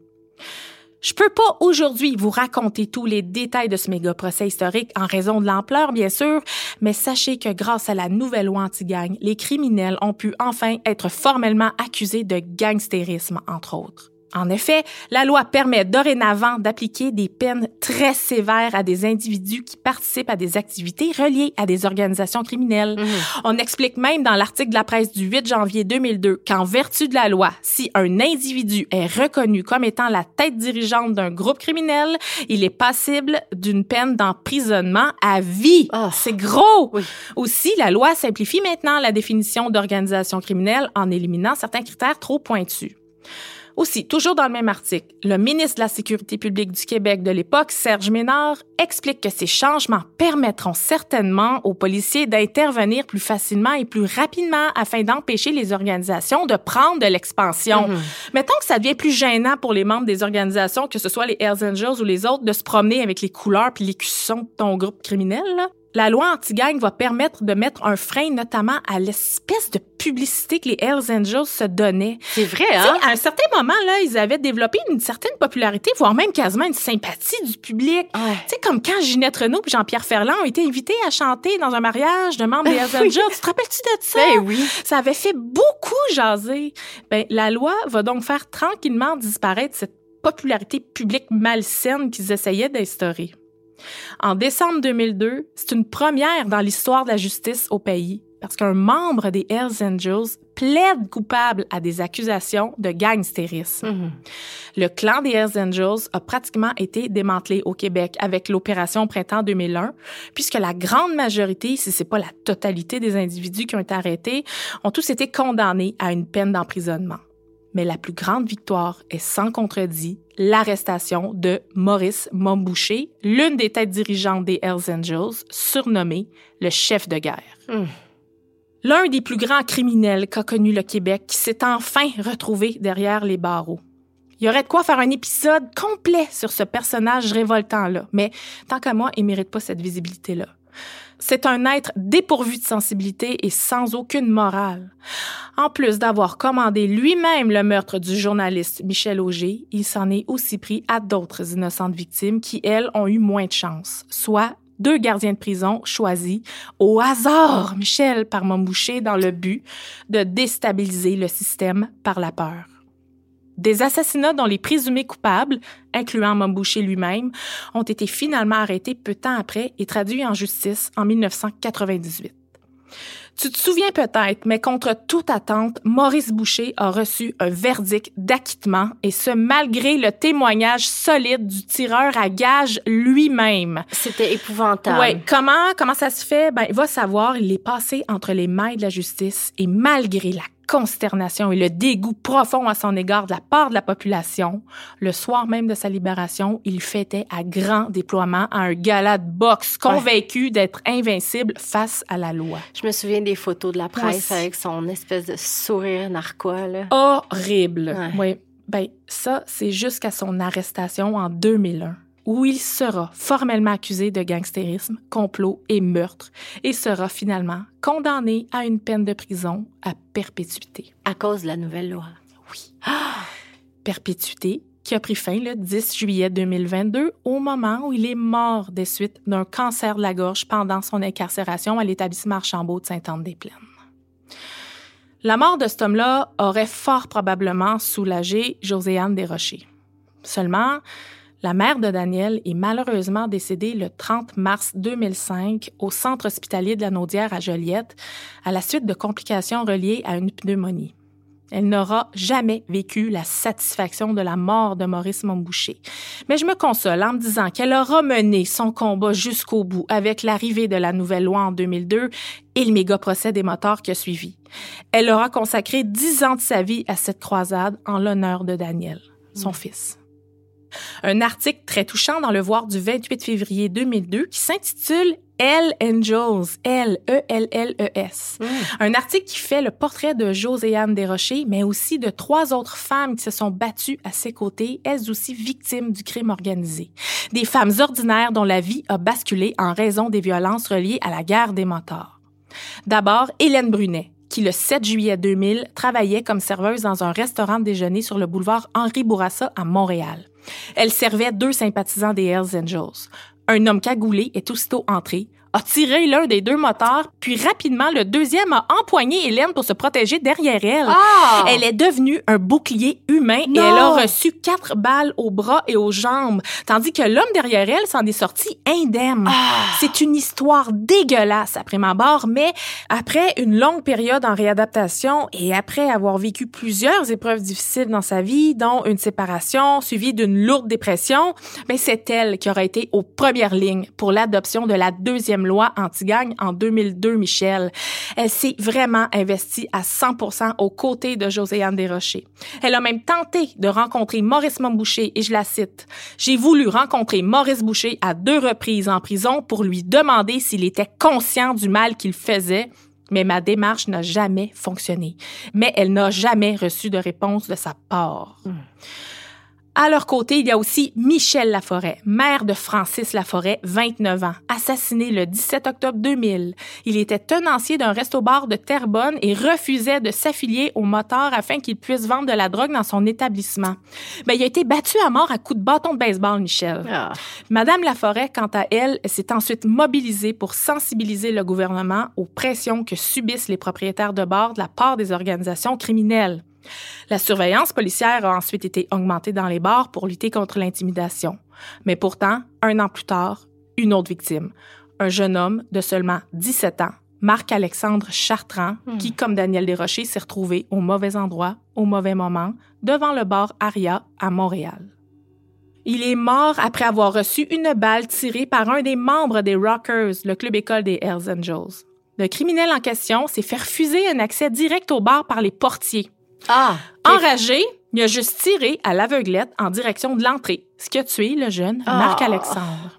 Je peux pas aujourd'hui vous raconter tous les détails de ce méga procès historique en raison de l'ampleur, bien sûr, mais sachez que grâce à la nouvelle loi anti-gang, les criminels ont pu enfin être formellement accusés de gangstérisme, entre autres. En effet, la loi permet dorénavant d'appliquer des peines très sévères à des individus qui participent à des activités reliées à des organisations criminelles. Mhm. On explique même dans l'article de la presse du 8 janvier 2002 qu'en vertu de la loi, si un individu est reconnu comme étant la tête dirigeante d'un groupe criminel, il est passible d'une peine d'emprisonnement à vie. Oh. C'est gros. Aussi, la loi simplifie maintenant la définition d'organisation criminelle en éliminant certains critères trop pointus. Aussi, toujours dans le même article, le ministre de la Sécurité publique du Québec de l'époque, Serge Ménard, explique que ces changements permettront certainement aux policiers d'intervenir plus facilement et plus rapidement afin d'empêcher les organisations de prendre de l'expansion. Mhm. Mettons que ça devient plus gênant pour les membres des organisations, que ce soit les Hells Angels ou les autres, de se promener avec les couleurs puis les cuissons de ton groupe criminel. Là la loi anti-gang va permettre de mettre un frein notamment à l'espèce de publicité que les Hells Angels se donnaient. C'est vrai, hein? à un certain moment, là, ils avaient développé une certaine popularité, voire même quasiment une sympathie du public. Tu sais, comme quand Ginette Renault et Jean-Pierre Ferland ont été invités à chanter dans un mariage de membres des Hells Angels. Tu te rappelles-tu de ça? Ben oui. Ça avait fait beaucoup jaser. Ben, la loi va donc faire tranquillement disparaître cette popularité publique malsaine qu'ils essayaient d'instaurer. En décembre 2002, c'est une première dans l'histoire de la justice au pays parce qu'un membre des Hells Angels plaide coupable à des accusations de gangstérisme. Mhm. Le clan des Hells Angels a pratiquement été démantelé au Québec avec l'opération Printemps 2001, puisque la grande majorité, si c'est pas la totalité des individus qui ont été arrêtés, ont tous été condamnés à une peine d'emprisonnement mais la plus grande victoire est sans contredit l'arrestation de Maurice Momboucher, l'une des têtes dirigeantes des Hells Angels, surnommé le chef de guerre. Hmm. L'un des plus grands criminels qu'a connu le Québec qui s'est enfin retrouvé derrière les barreaux. Il y aurait de quoi faire un épisode complet sur ce personnage révoltant-là, mais tant qu'à moi, il mérite pas cette visibilité-là. C'est un être dépourvu de sensibilité et sans aucune morale. En plus d'avoir commandé lui-même le meurtre du journaliste Michel Auger, il s'en est aussi pris à d'autres innocentes victimes qui, elles, ont eu moins de chance, soit deux gardiens de prison choisis au hasard, Michel, par Momboucher, dans le but de déstabiliser le système par la peur. Des assassinats dont les présumés coupables, incluant Mombouché lui-même, ont été finalement arrêtés peu de temps après et traduits en justice en 1998. Tu te souviens peut-être, mais contre toute attente, Maurice Boucher a reçu un verdict d'acquittement et ce malgré le témoignage solide du tireur à gage lui-même. C'était épouvantable. Oui, comment comment ça se fait? Ben, il va savoir, il est passé entre les mains de la justice et malgré la consternation et le dégoût profond à son égard de la part de la population, le soir même de sa libération, il fêtait à grand déploiement à un gala de boxe, convaincu d'être invincible face à la loi. Je me souviens des photos de la presse avec son espèce de sourire narquois. Là. Horrible. Oui. Ben, ça, c'est jusqu'à son arrestation en 2001 où il sera formellement accusé de gangstérisme, complot et meurtre et sera finalement condamné à une peine de prison à perpétuité. À cause de la nouvelle loi. Oui. Perpétuité qui a pris fin le 10 juillet 2022 au moment où il est mort des suites d'un cancer de la gorge pendant son incarcération à l'établissement Archambault de Sainte-Anne-des-Plaines. La mort de cet homme-là aurait fort probablement soulagé Joséanne Desrochers. Seulement, la mère de Daniel est malheureusement décédée le 30 mars 2005 au centre hospitalier de la Naudière à Joliette à la suite de complications reliées à une pneumonie. Elle n'aura jamais vécu la satisfaction de la mort de Maurice Montboucher. Mais je me console en me disant qu'elle aura mené son combat jusqu'au bout avec l'arrivée de la nouvelle loi en 2002 et le méga procès des moteurs qui a suivi. Elle aura consacré dix ans de sa vie à cette croisade en l'honneur de Daniel, son mmh. fils un article très touchant dans le Voir du 28 février 2002 qui s'intitule Elle Angels, L-E-L-L-E-S. Mm. Un article qui fait le portrait de Joséanne Desrochers, mais aussi de trois autres femmes qui se sont battues à ses côtés, elles aussi victimes du crime organisé. Des femmes ordinaires dont la vie a basculé en raison des violences reliées à la guerre des motards. D'abord, Hélène Brunet, qui, le 7 juillet 2000, travaillait comme serveuse dans un restaurant de déjeuner sur le boulevard Henri Bourassa à Montréal. Elle servait deux sympathisants des Hells Angels. Un homme cagoulé est aussitôt entré, a tiré l'un des deux moteurs, puis rapidement, le deuxième a empoigné Hélène pour se protéger derrière elle. Ah! Elle est devenue un bouclier humain et elle a reçu quatre balles aux bras et aux jambes, tandis que l'homme derrière elle s'en est sorti indemne. Ah! C'est une histoire dégueulasse après ma barre, mais après une longue période en réadaptation et après avoir vécu plusieurs épreuves difficiles dans sa vie, dont une séparation suivie d'une lourde dépression, mais ben, c'est elle qui aura été aux premières lignes pour l'adoption de la deuxième loi anti-gang en 2002, Michel. Elle s'est vraiment investie à 100% aux côtés de Joséanne Desrochers. Elle a même tenté de rencontrer Maurice Montboucher et je la cite. J'ai voulu rencontrer Maurice Boucher à deux reprises en prison pour lui demander s'il était conscient du mal qu'il faisait mais ma démarche n'a jamais fonctionné. Mais elle n'a jamais reçu de réponse de sa part. Hmm. À leur côté, il y a aussi Michel Laforêt, mère de Francis Laforêt, 29 ans, assassiné le 17 octobre 2000. Il était tenancier d'un resto-bar de Terrebonne et refusait de s'affilier au moteur afin qu'il puisse vendre de la drogue dans son établissement. Ben, il a été battu à mort à coups de bâton de baseball, Michel. Ah. Madame Laforêt, quant à elle, s'est ensuite mobilisée pour sensibiliser le gouvernement aux pressions que subissent les propriétaires de bars de la part des organisations criminelles. La surveillance policière a ensuite été augmentée dans les bars pour lutter contre l'intimidation. Mais pourtant, un an plus tard, une autre victime, un jeune homme de seulement 17 ans, Marc-Alexandre Chartrand, hmm. qui, comme Daniel Desrochers, s'est retrouvé au mauvais endroit, au mauvais moment, devant le bar Aria à Montréal. Il est mort après avoir reçu une balle tirée par un des membres des Rockers, le club école des Hells Angels. Le criminel en question s'est fait refuser un accès direct au bar par les portiers. Ah! Enragé, il a juste tiré à l'aveuglette en direction de l'entrée, ce qui a tué le jeune Ah. Marc-Alexandre.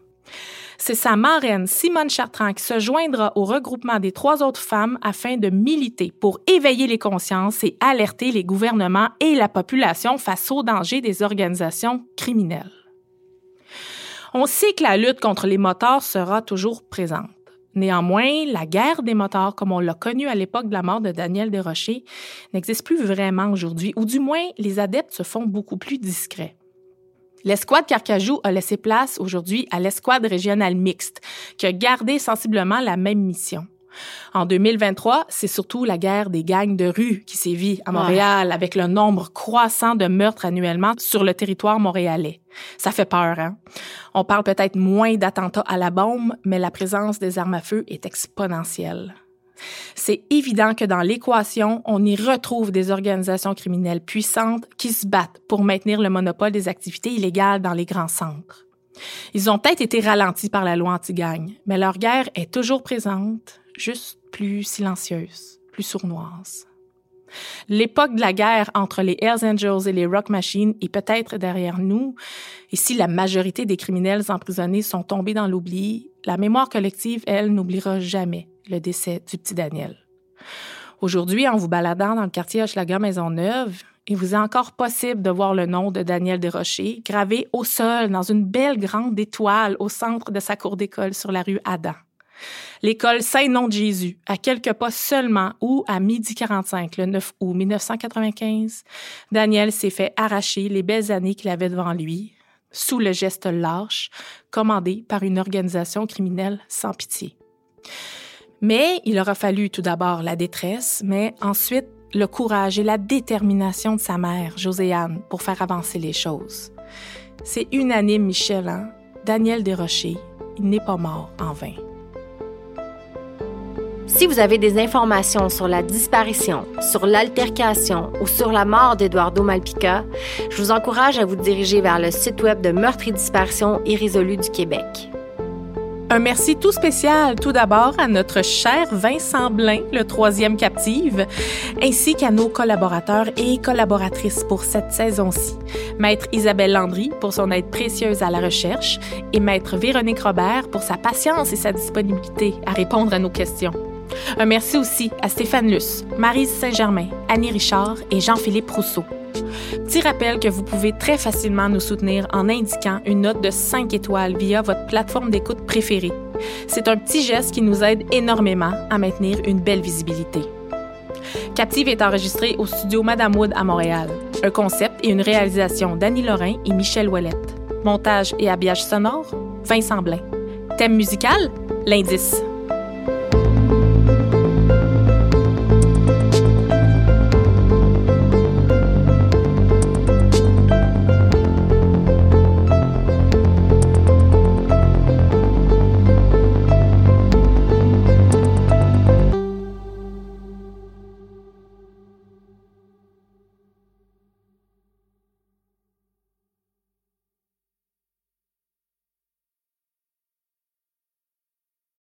C'est sa marraine, Simone Chartrand, qui se joindra au regroupement des trois autres femmes afin de militer pour éveiller les consciences et alerter les gouvernements et la population face aux dangers des organisations criminelles. On sait que la lutte contre les motards sera toujours présente. Néanmoins, la guerre des motards, comme on l'a connue à l'époque de la mort de Daniel Desrochers, n'existe plus vraiment aujourd'hui, ou du moins, les adeptes se font beaucoup plus discrets. L'escouade Carcajou a laissé place aujourd'hui à l'escouade régionale mixte, qui a gardé sensiblement la même mission. En 2023, c'est surtout la guerre des gangs de rue qui sévit à Montréal avec le nombre croissant de meurtres annuellement sur le territoire montréalais. Ça fait peur, hein? On parle peut-être moins d'attentats à la bombe, mais la présence des armes à feu est exponentielle. C'est évident que dans l'équation, on y retrouve des organisations criminelles puissantes qui se battent pour maintenir le monopole des activités illégales dans les grands centres. Ils ont peut-être été ralentis par la loi anti-gang, mais leur guerre est toujours présente, juste plus silencieuse, plus sournoise. L'époque de la guerre entre les Hells Angels et les Rock Machines est peut-être derrière nous, et si la majorité des criminels emprisonnés sont tombés dans l'oubli, la mémoire collective, elle, n'oubliera jamais le décès du petit Daniel. Aujourd'hui, en vous baladant dans le quartier Hochelaga Maisonneuve, il vous est encore possible de voir le nom de Daniel Desrochers gravé au sol dans une belle grande étoile au centre de sa cour d'école sur la rue Adam. L'école Saint-Nom de Jésus, à quelques pas seulement où, à midi 45, le 9 août 1995, Daniel s'est fait arracher les belles années qu'il avait devant lui, sous le geste lâche, commandé par une organisation criminelle sans pitié. Mais il aura fallu tout d'abord la détresse, mais ensuite le courage et la détermination de sa mère, Joséanne, pour faire avancer les choses. C'est unanime, Michel, hein? Daniel Desrochers, il n'est pas mort en vain. Si vous avez des informations sur la disparition, sur l'altercation ou sur la mort d'Eduardo Malpica, je vous encourage à vous diriger vers le site web de Meurtre et Disparition irrésolue du Québec. Un merci tout spécial tout d'abord à notre cher Vincent Blain, le troisième captive, ainsi qu'à nos collaborateurs et collaboratrices pour cette saison-ci. Maître Isabelle Landry pour son aide précieuse à la recherche et Maître Véronique Robert pour sa patience et sa disponibilité à répondre à nos questions. Un merci aussi à Stéphane Luce, Marise Saint-Germain, Annie Richard et Jean-Philippe Rousseau. Petit rappel que vous pouvez très facilement nous soutenir en indiquant une note de 5 étoiles via votre plateforme d'écoute préférée. C'est un petit geste qui nous aide énormément à maintenir une belle visibilité. Captive est enregistré au studio Madame Wood à Montréal. Un concept et une réalisation d'Annie Lorrain et Michel Ouellette. Montage et habillage sonore, Vincent Blain. Thème musical, l'indice.